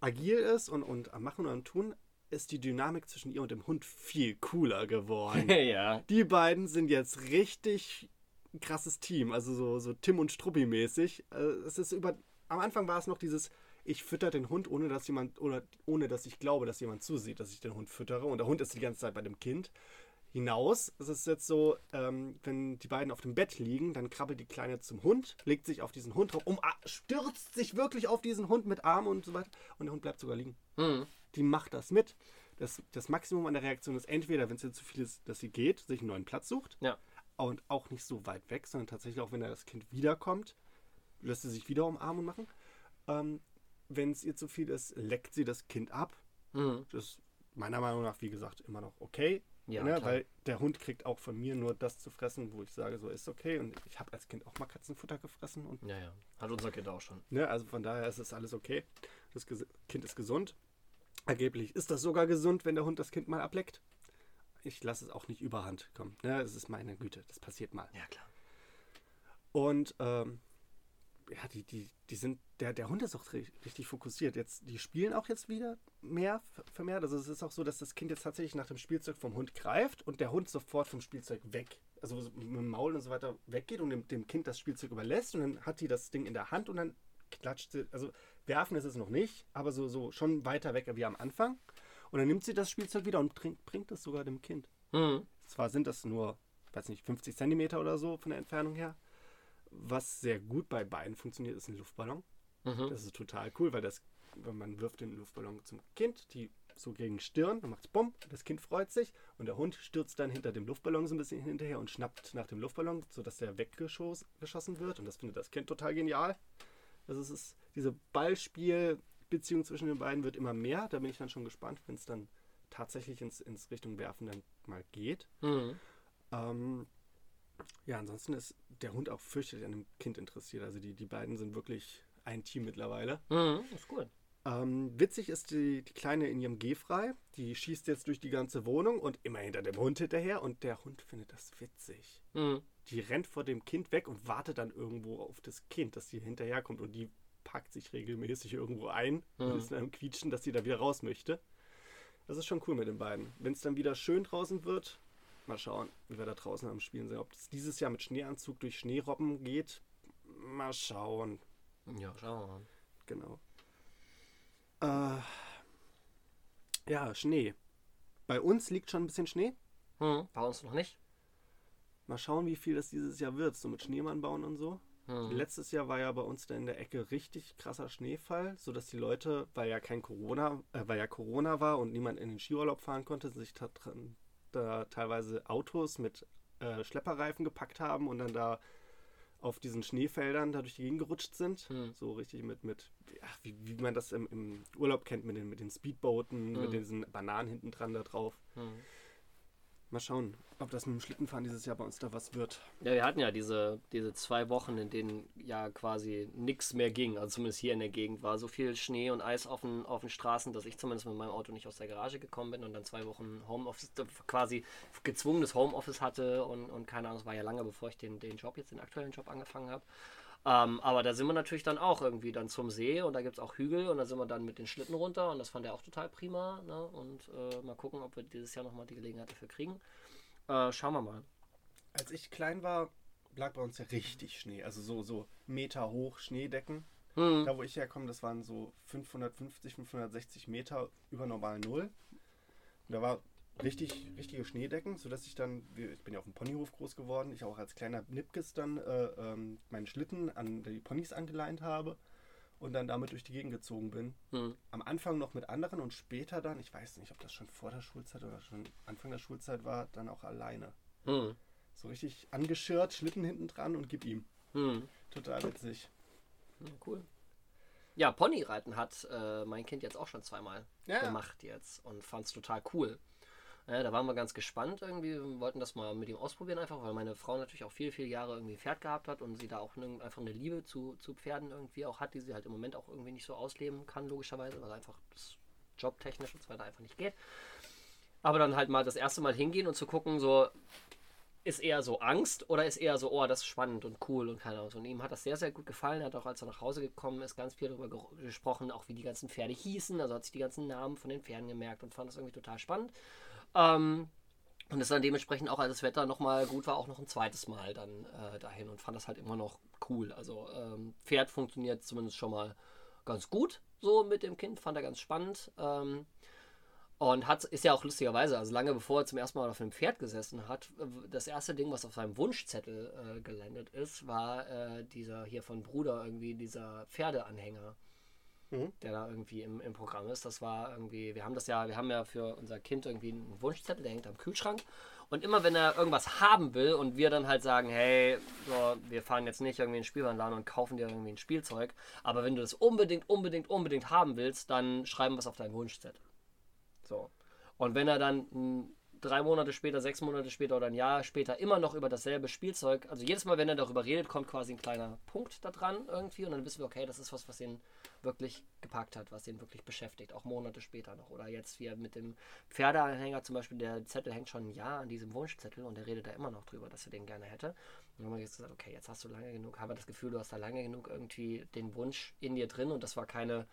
agil ist und, und am Machen und am Tun, ist die Dynamik zwischen ihr und dem Hund viel cooler geworden. ja. die beiden sind jetzt richtig ein krasses Team, also so, so Tim und Struppi mäßig. Äh, Es ist über, am Anfang war es noch dieses, ich fütter den Hund, ohne dass jemand, oder ohne dass ich glaube, dass jemand zusieht, dass ich den Hund füttere. Und der Hund ist die ganze Zeit bei dem Kind. Hinaus, es ist jetzt so, ähm, wenn die beiden auf dem Bett liegen, dann krabbelt die Kleine zum Hund, legt sich auf diesen Hund drauf, um, stürzt sich wirklich auf diesen Hund mit Armen und so weiter. Und der Hund bleibt sogar liegen Mhm. die macht das mit. Das, das Maximum an der Reaktion ist entweder, wenn es ihr zu viel ist, dass sie geht, sich einen neuen Platz sucht. Ja. Und auch nicht so weit weg, sondern tatsächlich auch, wenn da das Kind wiederkommt, lässt sie sich wieder umarmen und machen. Ähm, wenn es ihr zu viel ist, leckt sie das Kind ab. Mhm. Das ist meiner Meinung nach, wie gesagt, immer noch okay. Ja, ne? Weil der Hund kriegt auch von mir nur das zu fressen, wo ich sage, so ist okay. Und ich habe als Kind auch mal Katzenfutter gefressen und Ja, ja. Hat unser Kind auch schon. Ne, also von daher ist es alles okay. Das Kind ist gesund. Angeblich ist das sogar gesund, wenn der Hund das Kind mal ableckt. Ich lasse es auch nicht überhand kommen. Ne, es ist meine Güte, das passiert mal. Ja, klar. Und ähm, ja, die, die, die sind, der, der Hund ist auch ri- richtig fokussiert. Jetzt, die spielen auch jetzt wieder mehr ver- vermehrt. Also es ist auch so, dass das Kind jetzt tatsächlich nach dem Spielzeug vom Hund greift und der Hund sofort vom Spielzeug weg. Also so mit dem Maul und so weiter weggeht und dem, dem Kind das Spielzeug überlässt und dann hat die das Ding in der Hand und dann klatscht sie, also werfen ist es noch nicht, aber so, so schon weiter weg wie am Anfang. Und dann nimmt sie das Spielzeug wieder und bringt, bringt es sogar dem Kind. Mhm. Zwar sind das nur, weiß nicht, 50 Zentimeter oder so von der Entfernung her. Was sehr gut bei beiden funktioniert, ist ein Luftballon. Mhm. Das ist total cool, weil das, wenn man wirft den Luftballon zum Kind, die so gegen Stirn, dann macht es bumm, das Kind freut sich und der Hund stürzt dann hinter dem Luftballon so ein bisschen hinterher und schnappt nach dem Luftballon, sodass der weggeschossen wird und das findet das Kind total genial. Also es ist diese Ballspiel-Beziehung zwischen den beiden wird immer mehr. Da bin ich dann schon gespannt, wenn es dann tatsächlich ins, ins Richtung Werfen dann mal geht. Mhm. Ähm, ja, ansonsten ist der Hund auch fürchterlich an dem Kind interessiert. Also die, die beiden sind wirklich ein Team mittlerweile. Mhm. Ist gut. Ähm, witzig ist die, die Kleine in ihrem Gehfrei. Die schießt jetzt durch die ganze Wohnung und immer hinter dem Hund hinterher. Und der Hund findet das witzig. Mhm. Die rennt vor dem Kind weg und wartet dann irgendwo auf das Kind, dass sie hinterherkommt. Und die packt sich regelmäßig irgendwo ein und Mhm. ist dann am Quietschen, dass sie da wieder raus möchte. Das ist schon cool mit den beiden. Wenn es dann wieder schön draußen wird, mal schauen, wie wir da draußen am Spielen sind. Ob es dieses Jahr mit Schneeanzug durch Schneerobben geht, mal schauen. Ja, schauen wir mal. Genau. Äh, ja, Schnee. Bei uns liegt schon ein bisschen Schnee. Mhm. Bei uns noch nicht. Mal schauen, wie viel das dieses Jahr wird, so mit Schneemann bauen und so. Mhm. Letztes Jahr war ja bei uns da in der Ecke richtig krasser Schneefall, sodass die Leute, weil ja kein Corona, äh, weil ja Corona war und niemand in den Skiurlaub fahren konnte, sich da, dran- da teilweise Autos mit äh, Schlepperreifen gepackt haben und dann da auf diesen Schneefeldern da durch die Gegend gerutscht sind. Hm. So richtig mit, mit ja, wie, wie man das im, im Urlaub kennt, mit den, mit den Speedbooten, Hm. mit diesen Bananen hinten dran da drauf. Mhm. Mal schauen, ob das mit dem Schlittenfahren dieses Jahr bei uns da was wird. Ja, wir hatten ja diese, diese zwei Wochen, in denen ja quasi nichts mehr ging. Also zumindest hier in der Gegend war so viel Schnee und Eis auf den, auf den Straßen, dass ich zumindest mit meinem Auto nicht aus der Garage gekommen bin und dann zwei Wochen Homeoffice, quasi gezwungenes Homeoffice hatte und, und keine Ahnung, es war ja lange bevor ich den, den Job jetzt, den aktuellen Job angefangen habe. Ähm, aber da sind wir natürlich dann auch irgendwie dann zum See und da gibt es auch Hügel und da sind wir dann mit den Schlitten runter und das fand er auch total prima. Ne? Und äh, mal gucken, ob wir dieses Jahr nochmal die Gelegenheit dafür kriegen. Äh, schauen wir mal. Als ich klein war, lag bei uns ja richtig Schnee. Also so, so Meter hoch Schneedecken. Hm. Da, wo ich herkomme, das waren so 550, 560 Meter über normal Null. Und da war richtig, richtige Schneedecken, sodass ich dann, ich bin ja auf dem Ponyhof groß geworden, ich auch als kleiner Nipkes dann äh, ähm, meinen Schlitten an die Ponys angeleint habe und dann damit durch die Gegend gezogen bin. Hm. Am Anfang noch mit anderen und später dann, ich weiß nicht, ob das schon vor der Schulzeit oder schon Anfang der Schulzeit war, dann auch alleine. Hm. So richtig angeschirrt, Schlitten hinten dran und gib ihm. Hm. Total witzig. Ja, cool. Ja, Ponyreiten hat äh, mein Kind jetzt auch schon zweimal Ja. gemacht jetzt und fand es total cool. Ja, da waren wir ganz gespannt irgendwie, wollten das mal mit ihm ausprobieren einfach, weil meine Frau natürlich auch viele, viele Jahre irgendwie Pferd gehabt hat und sie da auch ne, einfach eine Liebe zu, zu Pferden irgendwie auch hat, die sie halt im Moment auch irgendwie nicht so ausleben kann, logischerweise, weil einfach das jobtechnisch und so weiter einfach nicht geht. Aber dann halt mal das erste Mal hingehen und zu gucken, so, ist eher so Angst oder ist eher so, oh, das ist spannend und cool und keine Ahnung. Und ihm hat das sehr, sehr gut gefallen. Er hat auch, als er nach Hause gekommen ist, ganz viel darüber ge- gesprochen, auch wie die ganzen Pferde hießen. Also hat sich die ganzen Namen von den Pferden gemerkt und fand das irgendwie total spannend. Ähm, und ist dann dementsprechend auch, als das Wetter nochmal gut war, auch noch ein zweites Mal dann äh, dahin und fand das halt immer noch cool. Also ähm, Pferd funktioniert zumindest schon mal ganz gut so mit dem Kind, fand er ganz spannend. Ähm, und hat, ist ja auch lustigerweise, also lange bevor er zum ersten Mal auf einem Pferd gesessen hat, das erste Ding, was auf seinem Wunschzettel äh, gelandet ist, war äh, dieser hier von Bruder irgendwie, dieser Pferdeanhänger, Mhm. der da irgendwie im, im Programm ist. Das war irgendwie, wir haben das ja, wir haben ja für unser Kind irgendwie einen Wunschzettel, der hängt am Kühlschrank. Und immer wenn er irgendwas haben will und wir dann halt sagen, hey, so, wir fahren jetzt nicht irgendwie in den Spielwarenladen und kaufen dir irgendwie ein Spielzeug, aber wenn du das unbedingt, unbedingt, unbedingt haben willst, dann schreiben wir es auf deinen Wunschzettel. So. Und wenn er dann drei Monate später, sechs Monate später oder ein Jahr später immer noch über dasselbe Spielzeug, also jedes Mal, wenn er darüber redet, kommt quasi ein kleiner Punkt da dran irgendwie und dann wissen wir, okay, das ist was, was ihn wirklich gepackt hat, was ihn wirklich beschäftigt, auch Monate später noch. Oder jetzt wie er mit dem Pferdeanhänger zum Beispiel, der Zettel hängt schon ein Jahr an diesem Wunschzettel und er redet da immer noch drüber, dass er den gerne hätte. Und dann haben wir jetzt gesagt, okay, jetzt hast du lange genug, haben wir das Gefühl, du hast da lange genug irgendwie den Wunsch in dir drin und das war keine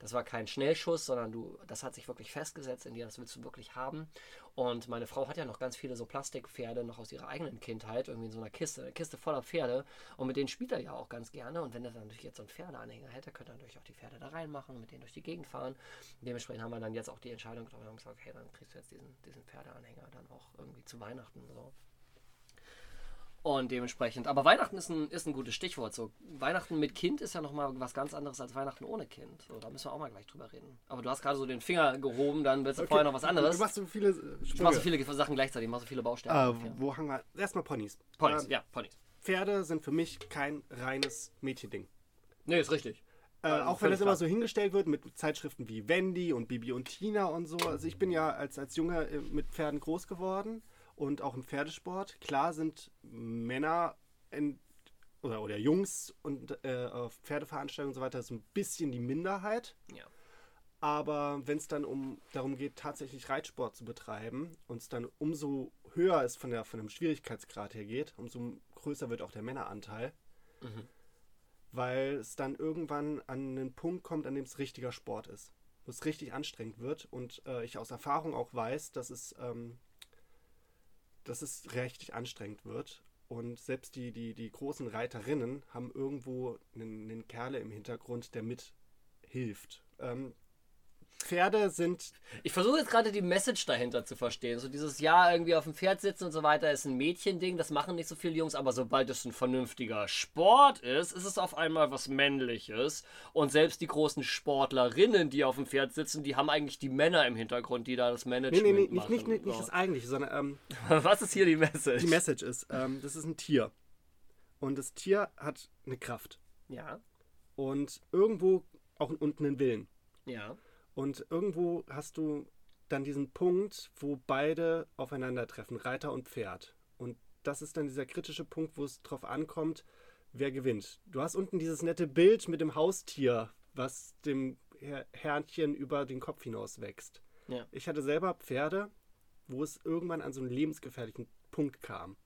das war kein Schnellschuss, sondern du, das hat sich wirklich festgesetzt in dir, das willst du wirklich haben. Und meine Frau hat ja noch ganz viele so Plastikpferde noch aus ihrer eigenen Kindheit, irgendwie in so einer Kiste, eine Kiste voller Pferde. Und mit denen spielt er ja auch ganz gerne. Und wenn er dann natürlich jetzt so einen Pferdeanhänger hätte, könnte er natürlich auch die Pferde da reinmachen, mit denen durch die Gegend fahren. Und dementsprechend haben wir dann jetzt auch die Entscheidung getroffen und haben gesagt, okay, dann kriegst du jetzt diesen, diesen Pferdeanhänger dann auch irgendwie zu Weihnachten. So. Und dementsprechend, aber Weihnachten ist ein, ist ein gutes Stichwort. So, Weihnachten mit Kind ist ja nochmal was ganz anderes als Weihnachten ohne Kind. So, da müssen wir auch mal gleich drüber reden. Aber du hast gerade so den Finger gehoben, dann willst du vorher noch was anderes. Du machst so viele äh, ich mache so viele Sachen gleichzeitig, ich mache so viele Baustellen. Äh. Wo hangen wir? Erstmal Ponys. Ponys, Ähm, ja, Ponys. Pferde sind für mich kein reines Mädchending. Nee, ist richtig. Äh, Also auch wenn das immer so hingestellt wird mit Zeitschriften wie Wendy und Bibi und Tina und so. Also ich bin ja als, als Junge äh, mit Pferden groß geworden und auch im Pferdesport. Klar sind Männer in, oder, oder Jungs und äh, auf Pferdeveranstaltungen und so weiter so ein bisschen die Minderheit. Ja. Aber wenn es dann um darum geht, tatsächlich Reitsport zu betreiben und es dann umso höher es von, der, von dem Schwierigkeitsgrad her geht, umso größer wird auch der Männeranteil. Mhm. Weil es dann irgendwann an einen Punkt kommt, an dem es richtiger Sport ist. Wo es richtig anstrengend wird. Und äh, ich aus Erfahrung auch weiß, dass es, ähm, dass es richtig anstrengend wird. Und selbst die, die, die großen Reiterinnen haben irgendwo einen, einen Kerle im Hintergrund, der mithilft. Ähm, Pferde sind Ich versuche jetzt gerade die Message dahinter zu verstehen. So dieses Jahr irgendwie auf dem Pferd sitzen und so weiter ist ein Mädchending, das machen nicht so viele Jungs, aber sobald es ein vernünftiger Sport ist, ist es auf einmal was Männliches. Und selbst die großen Sportlerinnen, die auf dem Pferd sitzen, die haben eigentlich die Männer im Hintergrund, die da das Nee, Management nee, nee, nicht, machen. nicht, nicht, nicht so. das eigentliche, sondern ähm, Was ist hier die Message? die Message ist, ähm, das ist ein Tier. Und das Tier hat eine Kraft. ja, Und irgendwo auch unten einen Willen. ja. Und irgendwo hast du dann diesen Punkt, wo beide aufeinandertreffen, Reiter und Pferd. Und das ist dann dieser kritische Punkt, wo es drauf ankommt, wer gewinnt. Du hast unten dieses nette Bild mit dem Haustier, was dem Her Herrnchen über den Kopf hinaus wächst. Ja. Ich hatte selber Pferde, wo es irgendwann an so einen lebensgefährlichen Punkt kam.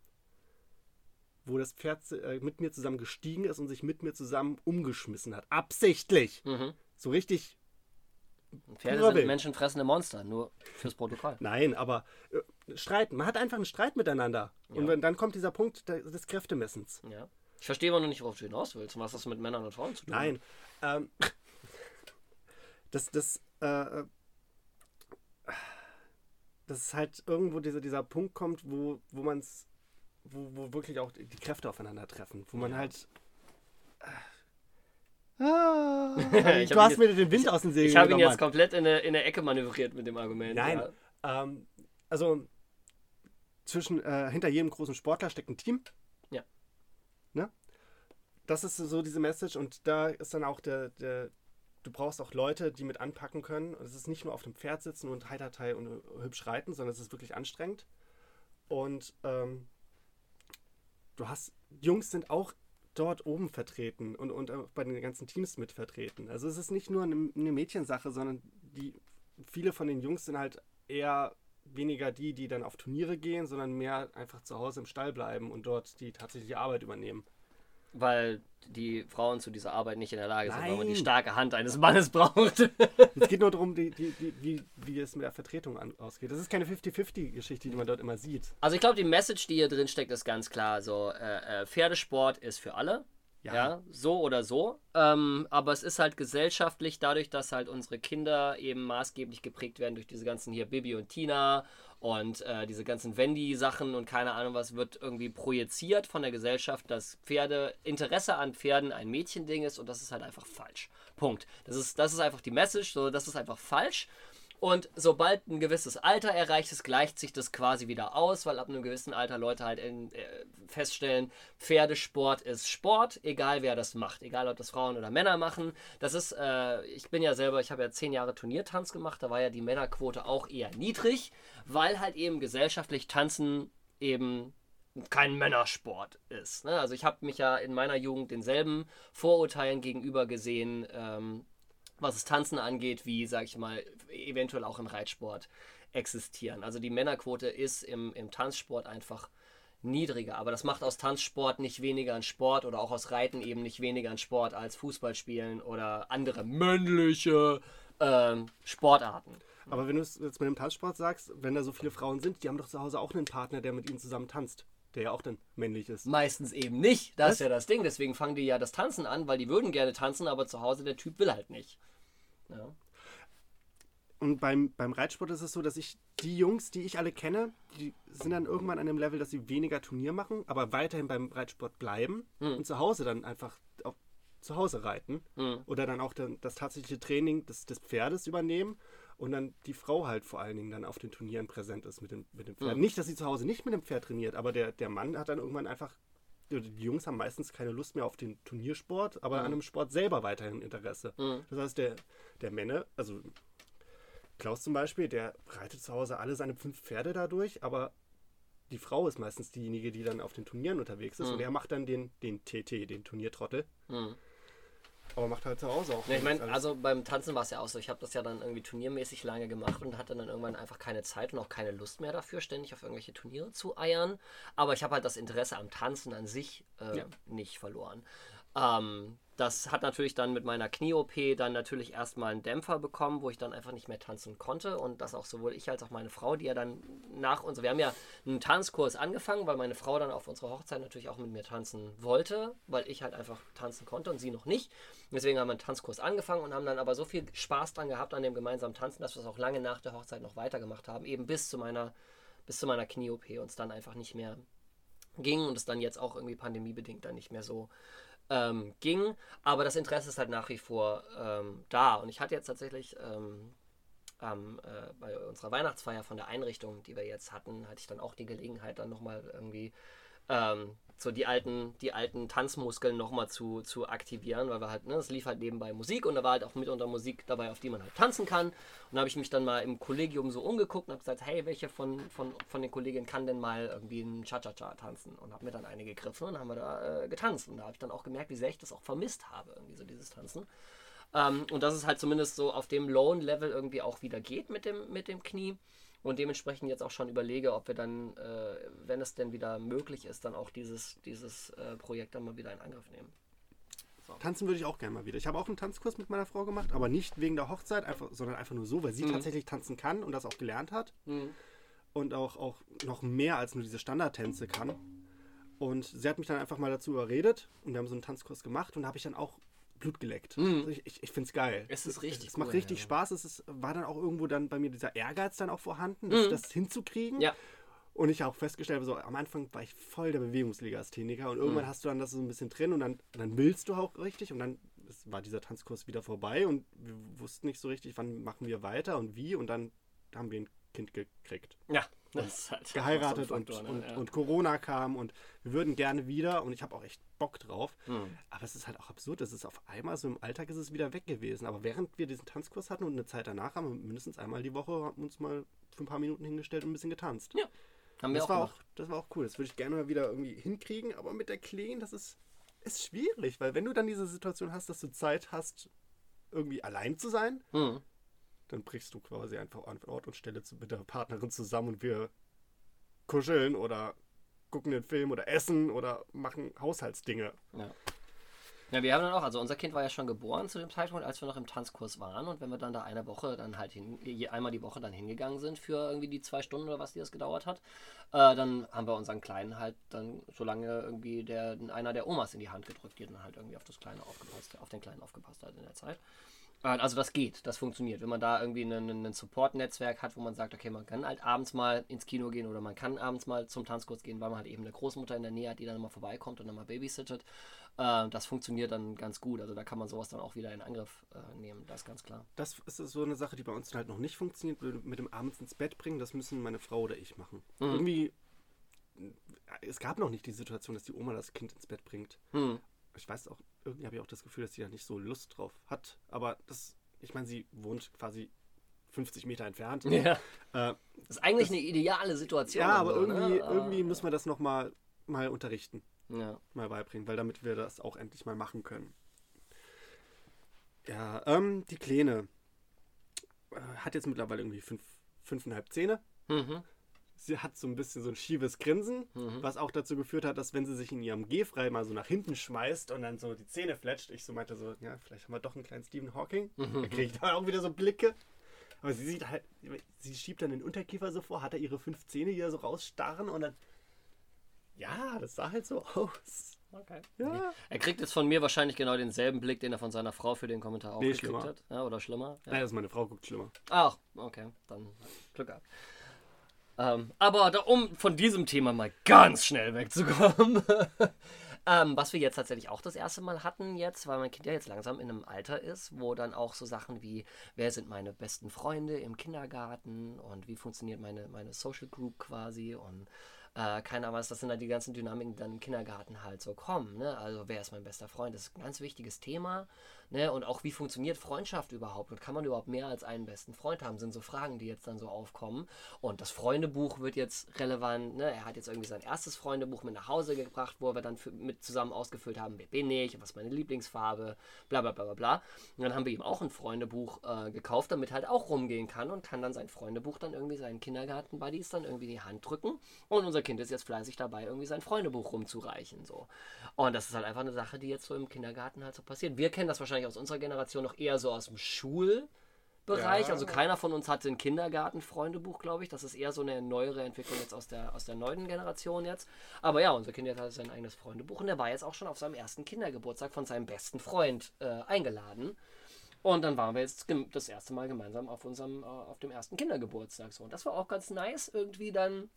wo das Pferd äh, mit mir zusammen gestiegen ist und sich mit mir zusammen umgeschmissen hat. Absichtlich. Mhm. So richtig. Pferde sind Wild. menschenfressende Monster, nur fürs Protokoll. Nein, aber äh, streiten. Man hat einfach einen Streit miteinander. Und Ja. wenn, dann kommt dieser Punkt de- des Kräftemessens. Ja. Ich verstehe aber noch nicht, worauf du hinaus willst, und was das mit Männern und Frauen zu tun Nein. Ähm, das, das, äh, dass es halt irgendwo dieser, dieser Punkt kommt, wo, wo man es, wo, wo wirklich auch die Kräfte aufeinandertreffen. Wo man Ja. halt. Ah, Ich du hast mir den Wind aus den Segeln Ich habe ihn jetzt komplett in eine, in eine Ecke manövriert mit dem Argument. Nein. Ja. Ähm, also zwischen äh, hinter jedem großen Sportler steckt ein Team. Ja. Ne? Das ist so diese Message und da ist dann auch der, der du brauchst auch Leute, die mit anpacken können. Und es ist nicht nur auf dem Pferd sitzen und heiterteil und äh, hübsch reiten, sondern es ist wirklich anstrengend. Und ähm, du hast, Jungs sind auch dort oben vertreten und, und auch bei den ganzen Teams mit vertreten. Also es ist nicht nur eine, eine Mädchensache, sondern die, viele von den Jungs sind halt eher weniger die, die dann auf Turniere gehen, sondern mehr einfach zu Hause im Stall bleiben und dort die tatsächliche Arbeit übernehmen. Weil die Frauen zu dieser Arbeit nicht in der Lage sind, weil man die starke Hand eines Mannes braucht. Es geht nur darum, die, die, die, wie, wie es mit der Vertretung an, ausgeht. Das ist keine 50-50-Geschichte, die man dort immer sieht. Also ich glaube, die Message, die hier drin steckt, ist ganz klar. So, äh, äh, Pferdesport ist für alle. Ja. Ja. so oder so. Ähm, aber es ist halt gesellschaftlich, dadurch, dass halt unsere Kinder eben maßgeblich geprägt werden durch diese ganzen hier Bibi und Tina und äh, diese ganzen Wendy-Sachen und keine Ahnung was, wird irgendwie projiziert von der Gesellschaft, dass Pferde, Interesse an Pferden ein Mädchending ist und das ist halt einfach falsch. Punkt. Das ist, das ist einfach die Message, so, das ist einfach falsch. Und sobald ein gewisses Alter erreicht ist, gleicht sich das quasi wieder aus, weil ab einem gewissen Alter Leute halt in, äh, feststellen, Pferdesport ist Sport, egal wer das macht, egal ob das Frauen oder Männer machen. Das ist, äh, ich bin ja selber, ich habe ja zehn Jahre Turniertanz gemacht, da war ja die Männerquote auch eher niedrig, weil halt eben gesellschaftlich Tanzen eben kein Männersport ist. Ne? Also ich habe mich ja in meiner Jugend denselben Vorurteilen gegenüber gesehen, ähm, was das Tanzen angeht, wie, sag ich mal, eventuell auch im Reitsport existieren. Also die Männerquote ist im, im Tanzsport einfach niedriger. Aber das macht aus Tanzsport nicht weniger an Sport oder auch aus Reiten eben nicht weniger an Sport als Fußballspielen oder andere männliche ähm, Sportarten. Aber wenn du es jetzt mit dem Tanzsport sagst, wenn da so viele Frauen sind, die haben doch zu Hause auch einen Partner, der mit ihnen zusammen tanzt, der ja auch dann männlich ist. Meistens eben nicht. Das Was? ist ja das Ding. Deswegen fangen die ja das Tanzen an, weil die würden gerne tanzen, aber zu Hause der Typ will halt nicht. Ja. Und beim, beim Reitsport ist es so, dass ich die Jungs, die ich alle kenne, die sind dann irgendwann an dem Level, dass sie weniger Turnier machen, aber weiterhin beim Reitsport bleiben und zu Hause dann einfach auch zu Hause reiten Mhm. oder dann auch dann das tatsächliche Training des, des Pferdes übernehmen und dann die Frau halt vor allen Dingen dann auf den Turnieren präsent ist mit dem, mit dem Pferd. Mhm. Nicht, dass sie zu Hause nicht mit dem Pferd trainiert, aber der, der Mann hat dann irgendwann einfach, die Jungs haben meistens keine Lust mehr auf den Turniersport, aber an dem Sport selber weiterhin Interesse. Mhm. Das heißt, der, der Männer, also Klaus zum Beispiel, der reitet zu Hause alle seine fünf Pferde dadurch, aber die Frau ist meistens diejenige, die dann auf den Turnieren unterwegs ist Mhm. und er macht dann den, den TT, den Turniertrottel, Mhm. aber macht halt zu Hause auch. Ja, ich meine, also beim Tanzen war es ja auch so. Ich habe das ja dann irgendwie turniermäßig lange gemacht und hatte dann irgendwann einfach keine Zeit und auch keine Lust mehr dafür, ständig auf irgendwelche Turniere zu eiern. Aber ich habe halt das Interesse am Tanzen an sich äh, Ja. nicht verloren. Ähm, das hat natürlich dann mit meiner Knie-OP dann natürlich erstmal einen Dämpfer bekommen, wo ich dann einfach nicht mehr tanzen konnte. Und das auch sowohl ich als auch meine Frau, die ja dann nach uns, wir haben ja einen Tanzkurs angefangen, weil meine Frau dann auf unserer Hochzeit natürlich auch mit mir tanzen wollte, weil ich halt einfach tanzen konnte und sie noch nicht. Deswegen haben wir einen Tanzkurs angefangen und haben dann aber so viel Spaß dran gehabt an dem gemeinsamen Tanzen, dass wir es auch lange nach der Hochzeit noch weitergemacht haben, eben bis zu meiner, bis zu meiner Knie-OP und es dann einfach nicht mehr ging und es dann jetzt auch irgendwie pandemiebedingt dann nicht mehr so ähm, ging. Aber das Interesse ist halt nach wie vor ähm, da. Und ich hatte jetzt tatsächlich ähm, äh, bei unserer Weihnachtsfeier von der Einrichtung, die wir jetzt hatten, hatte ich dann auch die Gelegenheit, dann nochmal irgendwie ähm, so die alten, die alten Tanzmuskeln nochmal zu, zu aktivieren, weil wir halt, ne, es lief halt nebenbei Musik und da war halt auch mitunter Musik dabei, auf die man halt tanzen kann. Und da habe ich mich dann mal im Kollegium so umgeguckt und habe gesagt, hey, welche von, von, von den Kolleginnen kann denn mal irgendwie ein Cha-Cha-Cha tanzen? Und habe mir dann eine gegriffen und haben wir da äh, getanzt. Und da habe ich dann auch gemerkt, wie sehr ich das auch vermisst habe, irgendwie so dieses Tanzen. Ähm, und dass es halt zumindest so auf dem Loan-Level irgendwie auch wieder geht mit dem, mit dem Knie. Und dementsprechend jetzt auch schon überlege, ob wir dann, äh, wenn es denn wieder möglich ist, dann auch dieses, dieses äh, Projekt dann mal wieder in Angriff nehmen. Tanzen würde ich auch gerne mal wieder. Ich habe auch einen Tanzkurs mit meiner Frau gemacht, aber nicht wegen der Hochzeit, einfach, sondern einfach nur so, weil sie Mhm. tatsächlich tanzen kann und das auch gelernt hat Mhm. und auch, auch noch mehr als nur diese Standardtänze kann. Und sie hat mich dann einfach mal dazu überredet und wir haben so einen Tanzkurs gemacht und da habe ich dann auch Blut geleckt. Mhm. Also ich ich, ich finde es geil. Es ist richtig Es macht cool, richtig ja. Spaß. Es ist, war dann auch irgendwo dann bei mir dieser Ehrgeiz dann auch vorhanden, das, Mhm. das hinzukriegen. Ja. Und ich auch festgestellt habe, so am Anfang war ich voll der Bewegungslegastheniker und irgendwann Mhm. hast du dann das so ein bisschen drin und dann, dann willst du auch richtig und dann war dieser Tanzkurs wieder vorbei und wir wussten nicht so richtig, wann machen wir weiter und wie und dann haben wir ein Kind gekriegt. Ja, ist halt Geheiratet so und, Faktor, und, ne? Ja. und Corona kam und wir würden gerne wieder und ich habe auch echt Bock drauf. Mhm. Aber es ist halt auch absurd, es ist auf einmal so im Alltag ist es wieder weg gewesen. Aber während wir diesen Tanzkurs hatten und eine Zeit danach haben wir mindestens einmal die Woche haben uns mal für ein paar Minuten hingestellt und ein bisschen getanzt. Ja, haben wir Das auch war, auch, das war auch cool. Das würde ich gerne mal wieder irgendwie hinkriegen, aber mit der Kleen, das ist, ist schwierig, weil wenn du dann diese Situation hast, dass du Zeit hast, irgendwie allein zu sein, Mhm. Dann brichst du quasi einfach an Ort und Stelle mit der Partnerin zusammen und wir kuscheln oder gucken den Film oder essen oder machen Haushaltsdinge. Ja. Ja, wir haben dann auch, also unser Kind war ja schon geboren zu dem Zeitpunkt, als wir noch im Tanzkurs waren und wenn wir dann da eine Woche dann halt hin, einmal die Woche dann hingegangen sind für irgendwie die zwei Stunden oder was die das gedauert hat, äh, dann haben wir unseren Kleinen halt dann so lange irgendwie der, einer der Omas in die Hand gedrückt, die dann halt irgendwie auf das Kleine aufgepasst, auf den Kleinen aufgepasst hat in der Zeit. Äh, Also das geht, das funktioniert. Wenn man da irgendwie ein, ein Support-Netzwerk hat, wo man sagt, okay, man kann halt abends mal ins Kino gehen oder man kann abends mal zum Tanzkurs gehen, weil man halt eben eine Großmutter in der Nähe hat, die dann mal vorbeikommt und dann mal babysittet. Äh, das funktioniert dann ganz gut. Also da kann man sowas dann auch wieder in Angriff äh, nehmen, das ist ganz klar. Das ist so eine Sache, die bei uns halt noch nicht funktioniert. Mit dem abends ins Bett bringen, das müssen meine Frau oder ich machen. Mhm. Irgendwie, es gab noch nicht die Situation, dass die Oma das Kind ins Bett bringt. Hm. Ich weiß auch, irgendwie habe ich auch das Gefühl, dass sie da nicht so Lust drauf hat. Aber das, ich meine, sie wohnt quasi 50 Meter entfernt. Ja. Äh, Das ist eigentlich eine ideale Situation. ja, aber so, irgendwie, ne? irgendwie müssen wir das noch mal, mal unterrichten, Ja. mal beibringen, weil damit wir das auch endlich mal machen können. Ja, ähm, die Kleine äh, hat jetzt mittlerweile irgendwie fünf, fünfeinhalb Zähne. Mhm. Sie hat so ein bisschen so ein schiefes Grinsen, Mhm. was auch dazu geführt hat, dass wenn sie sich in ihrem Gehfrei mal so nach hinten schmeißt und dann so die Zähne fletscht, ich so meinte so, ja, vielleicht haben wir doch einen kleinen Stephen Hawking. Mhm. Da kriege ich dann auch wieder so Blicke. Aber sie sieht halt, sie schiebt dann den Unterkiefer so vor, hat er ihre fünf Zähne, die da so rausstarren und dann, ja, das sah halt so aus. Okay. Ja. Er kriegt jetzt von mir wahrscheinlich genau denselben Blick, den er von seiner Frau für den Kommentar auch Nee, gekriegt schlimmer. hat. Ja, oder schlimmer. Ja. Naja, also meine Frau guckt schlimmer. Ach, okay, dann Glück gehabt. Ähm, aber da, um von diesem Thema mal ganz schnell wegzukommen, ähm, was wir jetzt tatsächlich auch das erste Mal hatten jetzt, weil mein Kind ja jetzt langsam in einem Alter ist, wo dann auch so Sachen wie, wer sind meine besten Freunde im Kindergarten und wie funktioniert meine, meine Social Group quasi und äh, keine Ahnung was, das sind halt die ganzen Dynamiken, die dann im Kindergarten halt so kommen. Ne? Also wer ist mein bester Freund? Das ist ein ganz wichtiges Thema. Ne? Und auch wie funktioniert Freundschaft überhaupt? Und kann man überhaupt mehr als einen besten Freund haben? Sind so Fragen, die jetzt dann so aufkommen. Und das Freundebuch wird jetzt relevant. Ne? Er hat jetzt irgendwie sein erstes Freundebuch mit nach Hause gebracht, wo wir dann für, mit zusammen ausgefüllt haben, wer bin ich, was ist meine Lieblingsfarbe, bla bla bla bla bla. Und dann haben wir ihm auch ein Freundebuch äh, gekauft, damit halt auch rumgehen kann und kann dann sein Freundebuch dann irgendwie seinen Kindergarten-Buddies dann irgendwie die Hand drücken. Und unser Kind ist jetzt fleißig dabei, irgendwie sein Freundebuch rumzureichen. So. Und das ist halt einfach eine Sache, die jetzt so im Kindergarten halt so passiert. Wir kennen das wahrscheinlich aus unserer Generation noch eher so aus dem Schulbereich. Ja. Also keiner von uns hatte ein Kindergarten-Freundebuch, glaube ich. Das ist eher so eine neuere Entwicklung jetzt aus der, aus der neuen Generation jetzt. Aber ja, unser Kind hat sein eigenes Freundebuch und der war jetzt auch schon auf seinem ersten Kindergeburtstag von seinem besten Freund äh, eingeladen. Und dann waren wir jetzt das erste Mal gemeinsam auf unserem, äh, auf dem ersten Kindergeburtstag. So. Und das war auch ganz nice, irgendwie dann.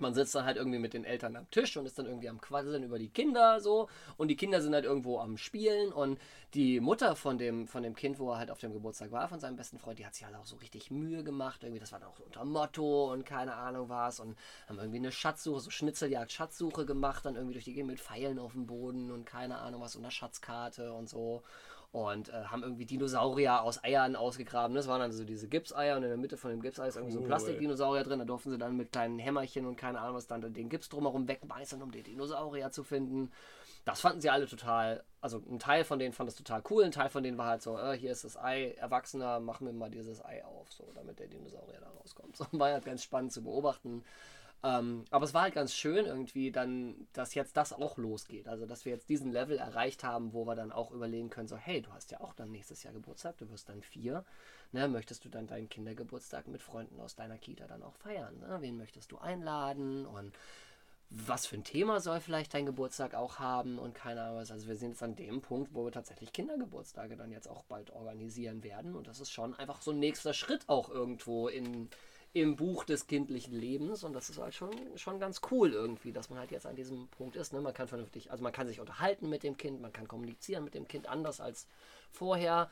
Man sitzt dann halt irgendwie mit den Eltern am Tisch und ist dann irgendwie am Quasseln über die Kinder so. Und die Kinder sind halt irgendwo am Spielen. Und die Mutter von dem, von dem Kind, wo er halt auf dem Geburtstag war, von seinem besten Freund, die hat sich halt auch so richtig Mühe gemacht. Irgendwie, das war dann auch unter Motto und keine Ahnung was. Und haben irgendwie eine Schatzsuche, so Schnitzeljagd, Schatzsuche gemacht. Dann irgendwie durch die Gegend mit Pfeilen auf dem Boden und keine Ahnung was und einer Schatzkarte und so und äh, haben irgendwie Dinosaurier aus Eiern ausgegraben. Das waren dann so diese Gipseier und in der Mitte von dem Gipsei ist irgendwie so ein Cool. Plastikdinosaurier drin. Da durften sie dann mit kleinen Hämmerchen und keine Ahnung was dann den Gips drumherum wegbeißen, um den Dinosaurier zu finden. Das fanden sie alle total, also ein Teil von denen fand das total cool, ein Teil von denen war halt so, äh, hier ist das Ei, Erwachsener, machen wir mal dieses Ei auf, so, damit der Dinosaurier da rauskommt. So, war halt ganz spannend zu beobachten. Ähm, aber es war halt ganz schön irgendwie dann, dass jetzt das auch losgeht. Also, dass wir jetzt diesen Level erreicht haben, wo wir dann auch überlegen können, so, hey, du hast ja auch dann nächstes Jahr Geburtstag, du wirst dann vier. Ne, möchtest du dann deinen Kindergeburtstag mit Freunden aus deiner Kita dann auch feiern? Ne? Wen möchtest du einladen? Und was für ein Thema soll vielleicht dein Geburtstag auch haben und keine Ahnung was. Also wir sind jetzt an dem Punkt, wo wir tatsächlich Kindergeburtstage dann jetzt auch bald organisieren werden. Und das ist schon einfach so ein nächster Schritt auch irgendwo in, im Buch des kindlichen Lebens und das ist halt schon, schon ganz cool irgendwie, dass man halt jetzt an diesem Punkt ist. Ne? Man kann vernünftig, also man kann sich unterhalten mit dem Kind, man kann kommunizieren mit dem Kind anders als vorher.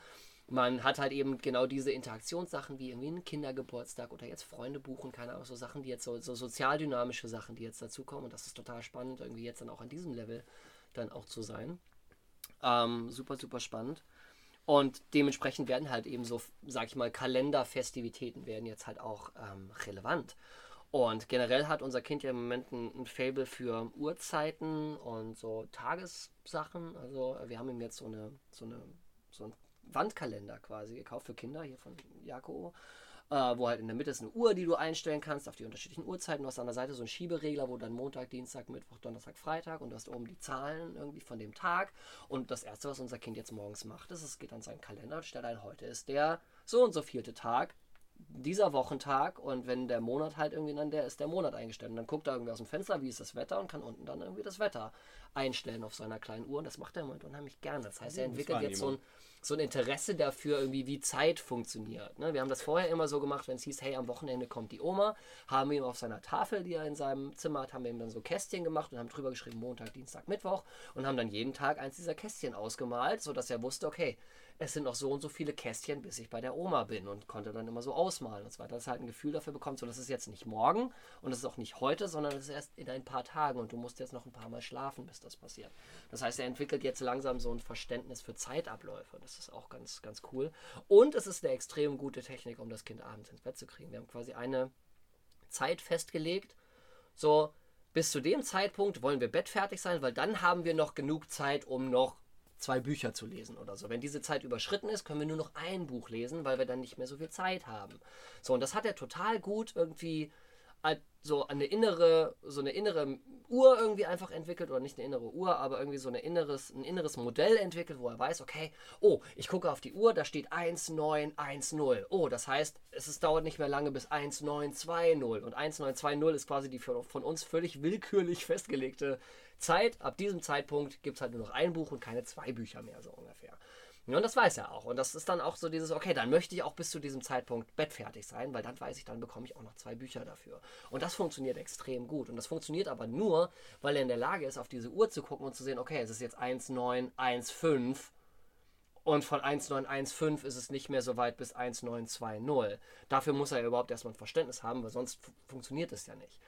Man hat halt eben genau diese Interaktionssachen wie irgendwie einen Kindergeburtstag oder jetzt Freunde buchen, keine Ahnung, so Sachen, die jetzt so, so sozialdynamische Sachen, die jetzt dazukommen und das ist total spannend, irgendwie jetzt dann auch an diesem Level dann auch zu sein. Ähm, super, super spannend. Und dementsprechend werden halt eben so, sag ich mal, Kalenderfestivitäten werden jetzt halt auch ähm, relevant. Und generell hat unser Kind ja im Moment ein, ein Fable für Uhrzeiten und so Tagessachen. Also wir haben ihm jetzt so eine, so eine, so ein Wandkalender quasi gekauft für Kinder hier von Jako äh, wo halt in der Mitte ist eine Uhr, die du einstellen kannst auf die unterschiedlichen Uhrzeiten. Du hast an der Seite so einen Schieberegler, wo dann Montag, Dienstag, Mittwoch, Donnerstag, Freitag und du hast oben die Zahlen irgendwie von dem Tag. Und das Erste, was unser Kind jetzt morgens macht, ist, es geht an seinen Kalender und stellt ein, heute ist der so und so vierte Tag, dieser Wochentag und wenn der Monat halt irgendwie dann der ist der Monat eingestellt und dann guckt er irgendwie aus dem Fenster, wie ist das Wetter und kann unten dann irgendwie das Wetter einstellen auf seiner kleinen Uhr und das macht er im Moment unheimlich gerne. Das heißt, er entwickelt jetzt so ein so ein Interesse dafür, irgendwie wie Zeit funktioniert. Ne? Wir haben das vorher immer so gemacht, wenn es hieß, hey, am Wochenende kommt die Oma, haben wir ihm auf seiner Tafel, die er in seinem Zimmer hat, haben wir ihm dann so Kästchen gemacht und haben drüber geschrieben, Montag, Dienstag, Mittwoch und haben dann jeden Tag eins dieser Kästchen ausgemalt, sodass er wusste, okay, es sind noch so und so viele Kästchen, bis ich bei der Oma bin und konnte dann immer so ausmalen und so weiter. Dass halt ein Gefühl dafür bekommt, so das ist jetzt nicht morgen und das ist auch nicht heute, sondern das ist erst in ein paar Tagen und du musst jetzt noch ein paar Mal schlafen, bis das passiert. Das heißt, er entwickelt jetzt langsam so ein Verständnis für Zeitabläufe. Das ist auch ganz, ganz cool. Und es ist eine extrem gute Technik, um das Kind abends ins Bett zu kriegen. Wir haben quasi eine Zeit festgelegt, so bis zu dem Zeitpunkt wollen wir bettfertig sein, weil dann haben wir noch genug Zeit, um noch zwei Bücher zu lesen oder so. Wenn diese Zeit überschritten ist, können wir nur noch ein Buch lesen, weil wir dann nicht mehr so viel Zeit haben. So, und das hat er total gut irgendwie so eine innere, so eine innere Uhr irgendwie einfach entwickelt, oder nicht eine innere Uhr, aber irgendwie so eine inneres, ein inneres Modell entwickelt, wo er weiß, okay, oh, ich gucke auf die Uhr, da steht 1910. Oh, das heißt, es ist, dauert nicht mehr lange bis 1920. Und 1920 ist quasi die von uns völlig willkürlich festgelegte Zeit. Ab diesem Zeitpunkt gibt es halt nur noch ein Buch und keine zwei Bücher mehr, so ungefähr. Und das weiß er auch. Und das ist dann auch so dieses, okay, dann möchte ich auch bis zu diesem Zeitpunkt bettfertig sein, weil dann weiß ich, dann bekomme ich auch noch zwei Bücher dafür. Und das funktioniert extrem gut. Und das funktioniert aber nur, weil er in der Lage ist, auf diese Uhr zu gucken und zu sehen, okay, es ist jetzt 1915 und von 1915 ist es nicht mehr so weit bis 1920. Dafür muss er überhaupt erstmal ein Verständnis haben, weil sonst funktioniert es ja nicht.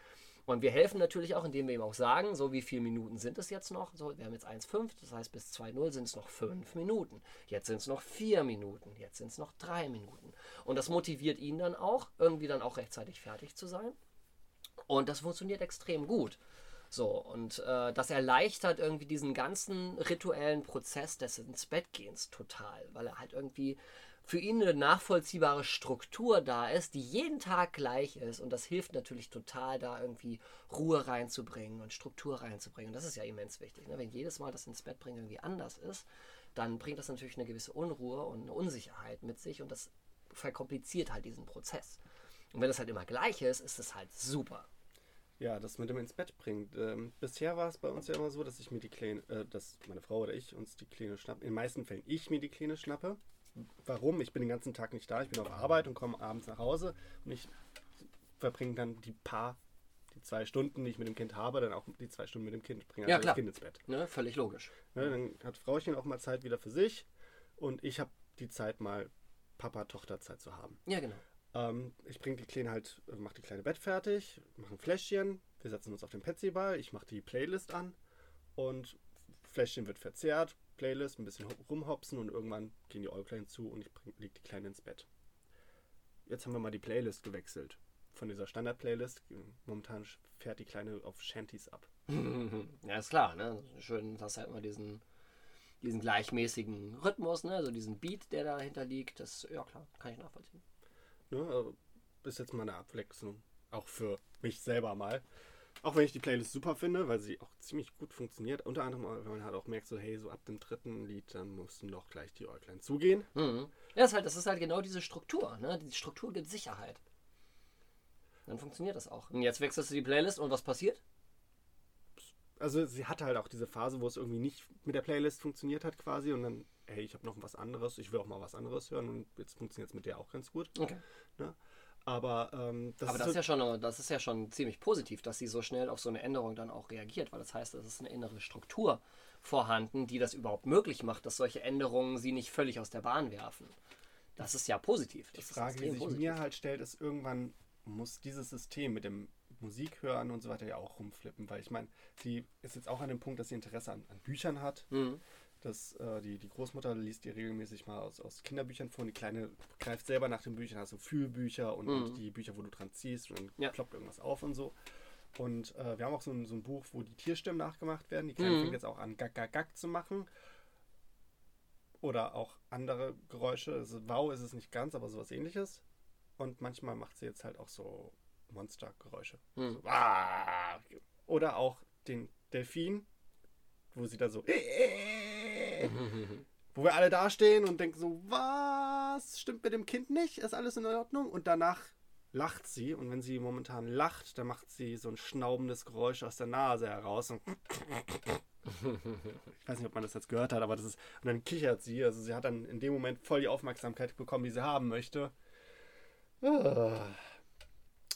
Und wir helfen natürlich auch, indem wir ihm auch sagen, so wie viele Minuten sind es jetzt noch. So, wir haben jetzt 1,5, das heißt bis 2,0 sind es noch 5 Minuten. Jetzt sind es noch 4 Minuten, jetzt sind es noch 3 Minuten. Und das motiviert ihn dann auch, irgendwie dann auch rechtzeitig fertig zu sein. Und das funktioniert extrem gut. So, und äh, das erleichtert irgendwie diesen ganzen rituellen Prozess des ins Bett gehens total, weil er halt irgendwie für ihn eine nachvollziehbare Struktur da ist, die jeden Tag gleich ist. Und das hilft natürlich total, da irgendwie Ruhe reinzubringen und Struktur reinzubringen. Und das ist ja immens wichtig. Ne? Wenn jedes Mal das ins Bett bringen irgendwie anders ist, dann bringt das natürlich eine gewisse Unruhe und eine Unsicherheit mit sich und das verkompliziert halt diesen Prozess. Und wenn das halt immer gleich ist, ist es halt super. Ja, das mit dem ins Bett bringt. Ähm, bisher war es bei uns ja immer so, dass ich mir die Kleine, äh, dass meine Frau oder ich uns die Kleine schnappen. In den meisten Fällen ich mir die Kleine schnappe warum? Ich bin den ganzen Tag nicht da, ich bin auf Arbeit und komme abends nach Hause und ich verbringe dann die paar, die zwei Stunden, die ich mit dem Kind habe, dann auch die zwei Stunden mit dem Kind, bringe also ja, das Kind ins Bett. Ne, völlig logisch. Ne, dann hat Frauchen auch mal Zeit wieder für sich und ich habe die Zeit mal Papa-Tochter-Zeit zu haben. Ja, genau. Ähm, ich bringe die Kleine halt, äh, mache die Kleine Bett fertig, mache ein Fläschchen, wir setzen uns auf den Petsy-Ball, ich mache die Playlist an und Fläschchen wird verzehrt, Playlist, ein bisschen rumhopsen und irgendwann gehen die Äuglein zu und ich lege die Kleine ins Bett. Jetzt haben wir mal die Playlist gewechselt. von dieser Standard-Playlist. Momentan fährt die Kleine auf Shanties ab. ja, ist klar, ne? Schön, dass halt immer diesen, diesen gleichmäßigen Rhythmus, ne? Also diesen Beat, der dahinter liegt. Das, ja klar, kann ich nachvollziehen. Ne? Also, ist jetzt mal eine Abwechslung. Auch für mich selber mal. Auch wenn ich die Playlist super finde, weil sie auch ziemlich gut funktioniert. Unter anderem, wenn man halt auch merkt, so, hey, so ab dem dritten Lied, dann mussten doch gleich die Äuglein zugehen. Mhm. Ja, das ist, halt, das ist halt genau diese Struktur. Ne? Die Struktur gibt Sicherheit. Dann funktioniert das auch. Und jetzt wechselst du die Playlist und was passiert? Also sie hatte halt auch diese Phase, wo es irgendwie nicht mit der Playlist funktioniert hat quasi und dann, hey, ich habe noch was anderes, ich will auch mal was anderes hören und jetzt funktioniert es mit der auch ganz gut. Okay. Ne? Aber, ähm, das, Aber ist das, ist ja schon, das ist ja schon ziemlich positiv, dass sie so schnell auf so eine Änderung dann auch reagiert, weil das heißt, es ist eine innere Struktur vorhanden, die das überhaupt möglich macht, dass solche Änderungen sie nicht völlig aus der Bahn werfen. Das ist ja positiv. die Das ist Frage, die sich positiv. mir halt stellt, ist irgendwann muss dieses System mit dem Musik hören und so weiter ja auch rumflippen, weil ich meine, sie ist jetzt auch an dem Punkt, dass sie Interesse an, an Büchern hat. Mhm. Dass äh, die, die Großmutter liest ihr regelmäßig mal aus, aus Kinderbüchern vor und die Kleine greift selber nach den Büchern, also Fühlbücher und, und die Bücher, wo du dran ziehst und dann Ja. ploppt irgendwas auf und so. Und äh, wir haben auch so ein, so ein Buch, wo die Tierstimmen nachgemacht werden. Die Kleine fängt jetzt auch an, gack, gack, gack zu machen. Oder auch andere Geräusche. Also, wow ist es nicht ganz, aber sowas ähnliches. Und manchmal macht sie jetzt halt auch so Monstergeräusche. Hm. So, "Wah!" Oder auch den Delfin, wo sie da so. wo wir alle dastehen und denken so, was stimmt mit dem Kind nicht? Ist alles in Ordnung? Und danach lacht sie und wenn sie momentan lacht, dann macht sie so ein schnaubendes Geräusch aus der Nase heraus. Und ich weiß nicht, ob man das jetzt gehört hat, aber das ist. Und dann kichert sie. Also sie hat dann in dem Moment voll die Aufmerksamkeit bekommen, die sie haben möchte. Ah.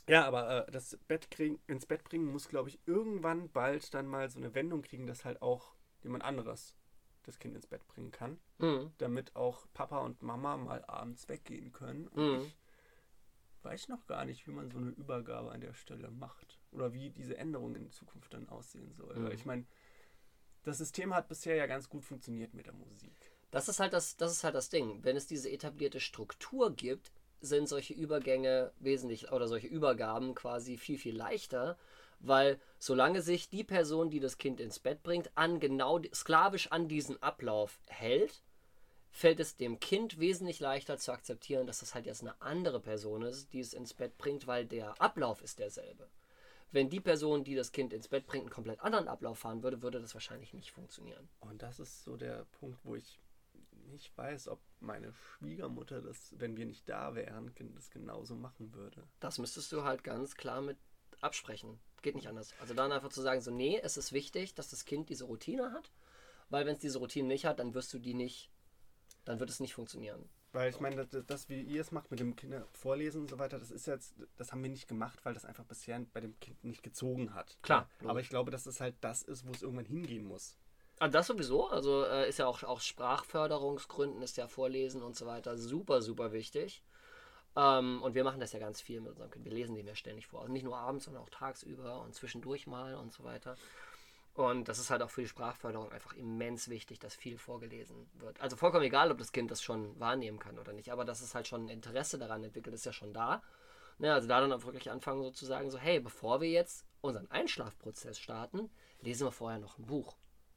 Ja, aber äh, das Bett kriegen, ins Bett bringen muss, glaube ich, irgendwann bald dann mal so eine Wendung kriegen, dass halt auch jemand anderes das Kind ins Bett bringen kann, Mhm. damit auch Papa und Mama mal abends weggehen können. Und Mhm. ich weiß noch gar nicht, wie man so eine Übergabe an der Stelle macht oder wie diese Änderung in Zukunft dann aussehen soll. Mhm. Ich meine, das System hat bisher ja ganz gut funktioniert mit der Musik. Das ist halt das, das ist halt das Ding. Wenn es diese etablierte Struktur gibt, sind solche Übergänge wesentlich oder solche Übergaben quasi viel, viel leichter, weil solange sich die Person, die das Kind ins Bett bringt, an genau sklavisch an diesen Ablauf hält, fällt es dem Kind wesentlich leichter zu akzeptieren, dass das halt jetzt eine andere Person ist, die es ins Bett bringt, weil der Ablauf ist derselbe. Wenn die Person, die das Kind ins Bett bringt, einen komplett anderen Ablauf fahren würde, würde das wahrscheinlich nicht funktionieren. Und das ist so der Punkt, wo ich nicht weiß, ob meine Schwiegermutter das, wenn wir nicht da wären, das genauso machen würde. Das müsstest du halt ganz klar mit absprechen. Geht nicht anders. Also dann einfach zu sagen, so, nee, es ist wichtig, dass das Kind diese Routine hat, weil wenn es diese Routine nicht hat, dann wirst du die nicht, dann wird es nicht funktionieren. Weil ich meine, das, das, wie ihr es macht mit dem Kinder vorlesen und so weiter, das ist jetzt, das haben wir nicht gemacht, weil das einfach bisher bei dem Kind nicht gezogen hat. Klar, Aber logisch. ich glaube, dass es halt das ist, wo es irgendwann hingehen muss. Ah, das sowieso, also äh, ist ja auch aus Sprachförderungsgründen ist ja Vorlesen und so weiter super, super wichtig. Ähm, und wir machen das ja ganz viel mit unserem Kind. Wir lesen dem ja ständig vor. Also nicht nur abends, sondern auch tagsüber und zwischendurch mal und so weiter. Und das ist halt auch für die Sprachförderung einfach immens wichtig, dass viel vorgelesen wird. Also vollkommen egal, ob das Kind das schon wahrnehmen kann oder nicht, aber dass es halt schon ein Interesse daran entwickelt, ist ja schon da. Ne, also da dann auch wirklich anfangen sozusagen so, hey, bevor wir jetzt unseren Einschlafprozess starten, lesen wir vorher noch ein Buch.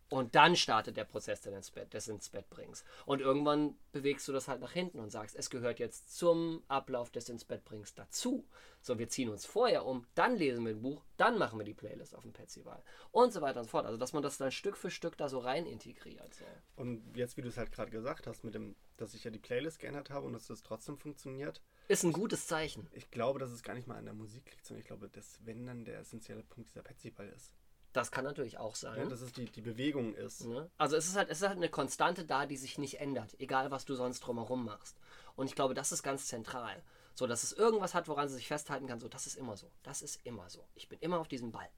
Und dann startet der Prozess des ins Bett, des ins Bett bringst. Und irgendwann bewegst du das halt nach hinten und sagst, es gehört jetzt zum Ablauf des ins Bett bringst dazu. So, wir ziehen uns vorher um, dann lesen wir ein Buch, dann machen wir die Playlist auf dem Festival und so weiter und so fort. Also, dass man das dann Stück für Stück da so rein integriert. So. Und jetzt, wie du es halt gerade gesagt hast, mit dem, dass ich ja die Playlist geändert habe und dass das trotzdem funktioniert, Ist ein gutes Zeichen. ich glaube, dass es gar nicht mal an der Musik liegt, sondern ich glaube, dass wenn dann der essentielle Punkt dieser Petsyball ist. Das kann natürlich auch sein. Ja, dass es die, die Bewegung ist. Ne? Also es ist, halt, es ist halt eine Konstante da, die sich nicht ändert, egal was du sonst drumherum machst. Und ich glaube, das ist ganz zentral. So, dass es irgendwas hat, woran sie sich festhalten kann, so, das ist immer so. Das ist immer so. Ich bin immer auf diesem Ball.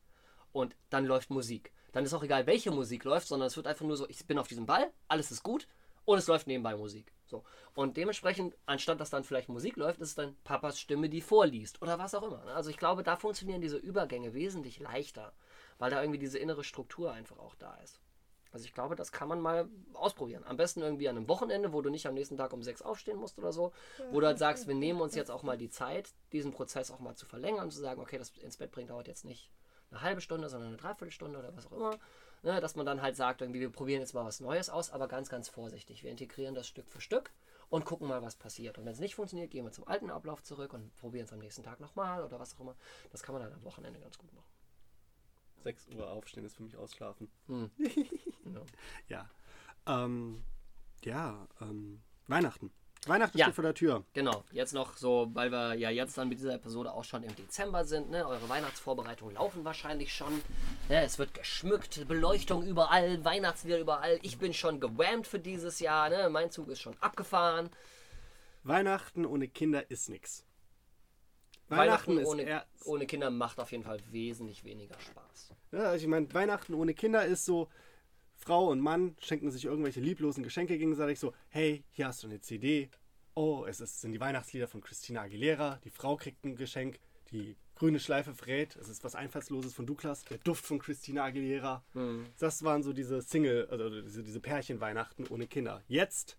Und dann läuft Musik. Dann ist auch egal, welche Musik läuft, sondern es wird einfach nur so, ich bin auf diesem Ball, alles ist gut und es läuft nebenbei Musik. So. Und dementsprechend, anstatt dass dann vielleicht Musik läuft, ist es dann Papas Stimme, die vorliest oder was auch immer. ne? Also ich glaube, da funktionieren diese Übergänge wesentlich leichter, weil da irgendwie diese innere Struktur einfach auch da ist. Also ich glaube, das kann man mal ausprobieren. Am besten irgendwie an einem Wochenende, wo du nicht am nächsten Tag um sechs aufstehen musst oder so. Wo du halt sagst, wir nehmen uns jetzt auch mal die Zeit, diesen Prozess auch mal zu verlängern und zu sagen, okay, das ins Bett bringen dauert jetzt nicht eine halbe Stunde, sondern eine Dreiviertelstunde oder was auch immer. Ne, dass man dann halt sagt, irgendwie, wir probieren jetzt mal was Neues aus, aber ganz, ganz vorsichtig. Wir integrieren das Stück für Stück und gucken mal, was passiert. Und wenn es nicht funktioniert, gehen wir zum alten Ablauf zurück und probieren es am nächsten Tag nochmal oder was auch immer. Das kann man dann am Wochenende ganz gut machen. 6 Uhr aufstehen ist für mich ausschlafen. Hm. Ja. Ja. Ähm, ja, ähm, Weihnachten. Weihnachten Ja. steht vor der Tür. Genau, jetzt noch so, weil wir ja jetzt dann mit dieser Episode auch schon im Dezember sind. Ne? Eure Weihnachtsvorbereitungen laufen wahrscheinlich schon. Ne? Es wird geschmückt, Beleuchtung überall, Weihnachtslieder überall. Ich bin schon gewammt für dieses Jahr. Ne? Mein Zug ist schon abgefahren. Weihnachten ohne Kinder ist nix. Weihnachten, ist ohne, eher, ohne Kinder macht auf jeden Fall wesentlich weniger Spaß. ja, also ich meine, Weihnachten ohne Kinder ist so, Frau und Mann schenken sich irgendwelche lieblosen Geschenke gegenseitig so, hey, hier hast du eine CD. Oh, es ist, sind die Weihnachtslieder von Christina Aguilera. Die Frau kriegt ein Geschenk. Die grüne Schleife verrät. Es ist was Einfallsloses von Douglas. Der Duft von Christina Aguilera. Das waren so diese Single, also diese, diese Pärchen-Weihnachten ohne Kinder. Jetzt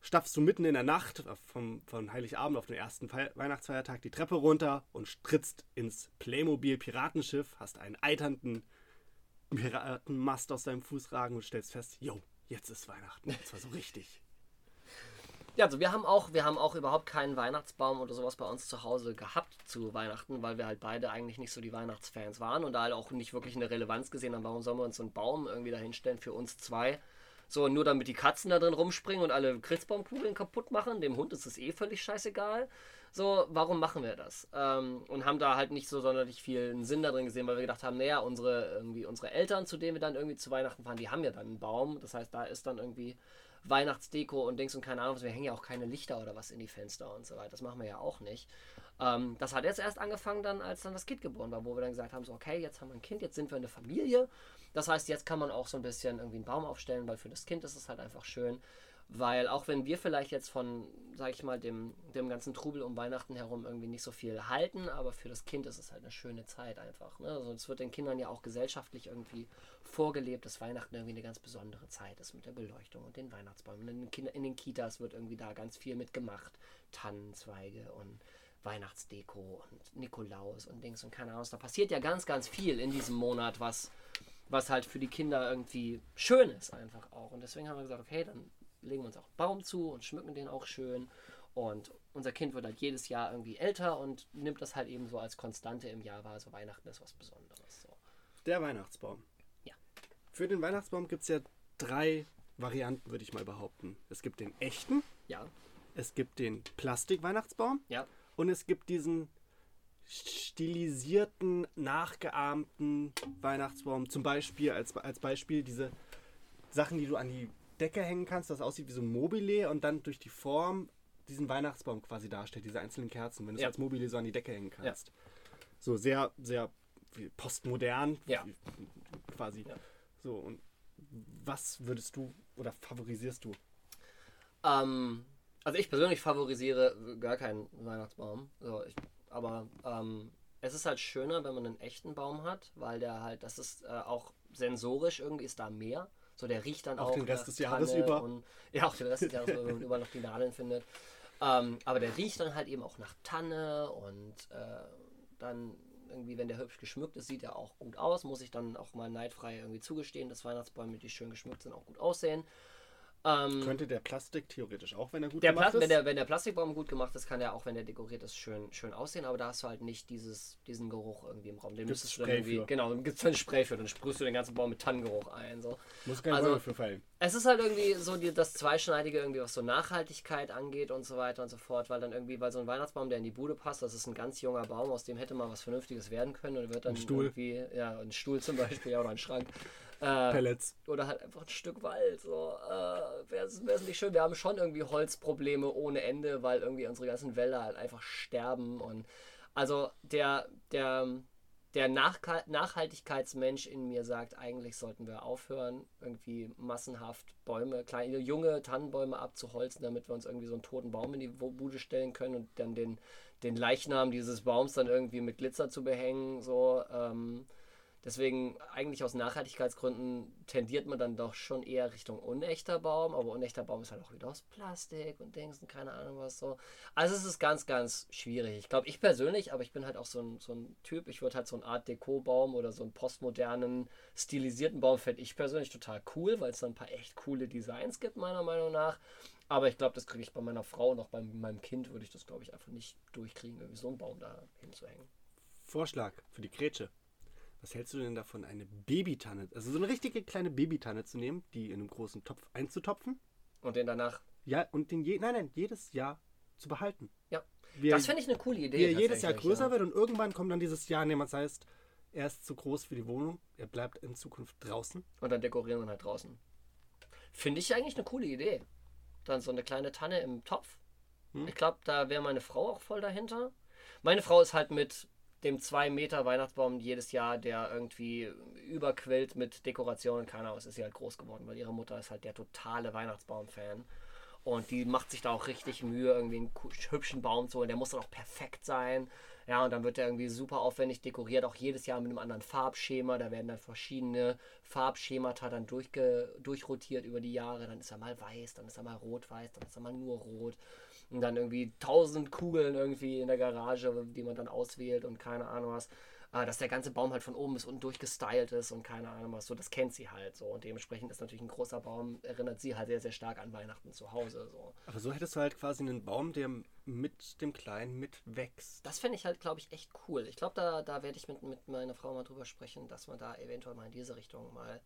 stapfst du mitten in der Nacht vom, von Heiligabend auf den ersten Fe Weihnachtsfeiertag die Treppe runter und trittst ins Playmobil Piratenschiff, hast einen eiternden Piratenmast aus deinem Fuß ragen und stellst fest, yo, jetzt ist Weihnachten. Und zwar so richtig. Ja, also wir haben auch, wir haben auch überhaupt keinen Weihnachtsbaum oder sowas bei uns zu Hause gehabt zu Weihnachten, weil wir halt beide eigentlich nicht so die Weihnachtsfans waren und da halt auch nicht wirklich eine Relevanz gesehen haben. Warum sollen wir uns so einen Baum irgendwie dahinstellen für uns zwei? So, nur damit die Katzen da drin rumspringen und alle Christbaumkugeln kaputt machen. Dem Hund ist es eh völlig scheißegal. So, warum machen wir das? Ähm, und haben da halt nicht so sonderlich viel Sinn da drin gesehen, weil wir gedacht haben, naja, unsere, irgendwie unsere Eltern, zu denen wir dann irgendwie zu Weihnachten fahren, die haben ja dann einen Baum. Das heißt, da ist dann irgendwie Weihnachtsdeko und Dings und keine Ahnung, wir hängen ja auch keine Lichter oder was in die Fenster und so weiter. Das machen wir ja auch nicht. Ähm, das hat jetzt erst angefangen dann, als dann das Kind geboren war, wo wir dann gesagt haben, so okay, jetzt haben wir ein Kind, jetzt sind wir eine Familie. Das heißt, jetzt kann man auch so ein bisschen irgendwie einen Baum aufstellen, weil für das Kind ist es halt einfach schön. Weil auch wenn wir vielleicht jetzt von, sag ich mal, dem, dem ganzen Trubel um Weihnachten herum irgendwie nicht so viel halten, aber für das Kind ist es halt eine schöne Zeit einfach. Ne? Also es wird den Kindern ja auch gesellschaftlich irgendwie vorgelebt, dass Weihnachten irgendwie eine ganz besondere Zeit ist mit der Beleuchtung und den Weihnachtsbäumen. In den, Kinder, in den Kitas wird irgendwie da ganz viel mitgemacht. Tannenzweige und Weihnachtsdeko und Nikolaus und Dings und keine Ahnung. Da passiert ja ganz, ganz viel in diesem Monat, was, was halt für die Kinder irgendwie schön ist einfach auch. Und deswegen haben wir gesagt, okay, dann legen wir uns auch einen Baum zu und schmücken den auch schön. Und unser Kind wird halt jedes Jahr irgendwie älter und nimmt das halt eben so als Konstante im Jahr wahr. Also Weihnachten ist was Besonderes. So. Der Weihnachtsbaum. Ja. Für den Weihnachtsbaum gibt es ja drei Varianten, würde ich mal behaupten. Es gibt den echten, Ja, es gibt den Plastik-Weihnachtsbaum ja, und es gibt diesen stilisierten, nachgeahmten Weihnachtsbaum. Zum Beispiel, als, als Beispiel diese Sachen, die du an die Decke hängen kannst, das aussieht wie so ein Mobile und dann durch die Form diesen Weihnachtsbaum quasi darstellt, diese einzelnen Kerzen, wenn du es Ja. als Mobile so an die Decke hängen kannst. So sehr, sehr postmodern Ja. quasi. Ja. So, und was würdest du oder favorisierst du? Ähm, also ich persönlich favorisiere gar keinen Weihnachtsbaum. So, ich, aber ähm, es ist halt schöner, wenn man einen echten Baum hat, weil der halt, das ist äh, auch sensorisch, irgendwie ist da mehr. So, der riecht dann Auch auch. den Rest des Jahres Tanne über. Und, ja, auch den Rest des Jahres, über, wenn man überall noch die Nadeln findet. Ähm, aber der riecht dann halt eben auch nach Tanne und äh, dann irgendwie, wenn der hübsch geschmückt ist, sieht er auch gut aus. Muss ich dann auch mal neidfrei irgendwie zugestehen, dass Weihnachtsbäume, die schön geschmückt sind, auch gut aussehen. Ähm, Könnte der Plastik theoretisch auch, wenn er gut gemacht Pla ist? wenn, der, wenn der Plastikbaum gut gemacht ist, kann der auch, wenn der dekoriert ist, schön, schön aussehen, aber da hast du halt nicht dieses, diesen Geruch irgendwie im Raum. Den Gibt's müsstest du irgendwie, für. genau, dann gibt es ein Spray für, dann sprühst du den ganzen Baum mit Tannengeruch ein. So. Muss kein also- Euro für fallen. Es ist halt irgendwie so die, das Zweischneidige, irgendwie, was so Nachhaltigkeit angeht und so weiter und so fort, weil dann irgendwie, weil so ein Weihnachtsbaum, der in die Bude passt, das ist ein ganz junger Baum, aus dem hätte mal was Vernünftiges werden können und wird dann Ein Stuhl. irgendwie, ja, ein Stuhl zum Beispiel, ja, oder ein Schrank. Äh, Pellets. oder halt einfach ein Stück Wald. So, äh, wäre es nicht schön. Wir haben schon irgendwie Holzprobleme ohne Ende, weil irgendwie unsere ganzen Wälder halt einfach sterben. Und also der, der, der Nachka- Nachhaltigkeitsmensch in mir sagt, eigentlich sollten wir aufhören, irgendwie massenhaft Bäume, kleine junge Tannenbäume abzuholzen, damit wir uns irgendwie so einen toten Baum in die Bude stellen können und dann den, den Leichnam dieses Baums dann irgendwie mit Glitzer zu behängen. So, ähm, Deswegen, eigentlich aus Nachhaltigkeitsgründen tendiert man dann doch schon eher Richtung unechter Baum, aber unechter Baum ist halt auch wieder aus Plastik und Dings und keine Ahnung was so. Also es ist ganz, ganz schwierig. Ich glaube, ich persönlich, aber ich bin halt auch so ein, so ein Typ, ich würde halt so einen Art Deko-Baum oder so einen postmodernen, stilisierten Baum, fände ich persönlich total cool, weil es dann ein paar echt coole Designs gibt, meiner Meinung nach. Aber ich glaube, das kriege ich bei meiner Frau und auch bei meinem Kind würde ich das, glaube ich, einfach nicht durchkriegen, irgendwie so einen Baum da hinzuhängen. Vorschlag für die Grätsche. Was hältst du denn davon, eine Babytanne, also so eine richtige kleine Babytanne zu nehmen, die in einem großen Topf einzutopfen? Und den danach. Ja, und den je, nein, nein, jedes Jahr zu behalten. Ja. Wie das finde ich eine coole Idee. wie er jedes Jahr größer ja. wird und irgendwann kommt dann dieses Jahr, in dem es heißt, er ist zu groß für die Wohnung, er bleibt in Zukunft draußen. Und dann dekorieren wir halt draußen. Finde ich eigentlich eine coole Idee. Dann so eine kleine Tanne im Topf. Hm. Ich glaube, da wäre meine Frau auch voll dahinter. Meine Frau ist halt mit dem 2 Meter Weihnachtsbaum jedes Jahr, der irgendwie überquillt mit Dekorationen. Keine Ahnung, ist sie halt groß geworden, weil ihre Mutter ist halt der totale Weihnachtsbaum-Fan. Und die macht sich da auch richtig Mühe, irgendwie einen hübschen Baum zu holen. Der muss dann auch perfekt sein. Ja, und dann wird der irgendwie super aufwendig dekoriert, auch jedes Jahr mit einem anderen Farbschema. Da werden dann verschiedene Farbschemata dann durchge durchrotiert über die Jahre. Dann ist er mal weiß, dann ist er mal rot-weiß, dann ist er mal nur rot. Und dann irgendwie tausend Kugeln irgendwie in der Garage, die man dann auswählt und keine Ahnung was. Äh, Dass der ganze Baum halt von oben bis unten durchgestylt ist und keine Ahnung was. So, das kennt sie halt so. Und dementsprechend ist natürlich ein großer Baum, erinnert sie halt sehr, sehr stark an Weihnachten zu Hause. So. Aber so hättest du halt quasi einen Baum, der mit dem Kleinen mitwächst. Das fände ich halt, glaube ich, echt cool. Ich glaube, da, da werde ich mit, mit meiner Frau mal drüber sprechen, dass man da eventuell mal in diese Richtung mal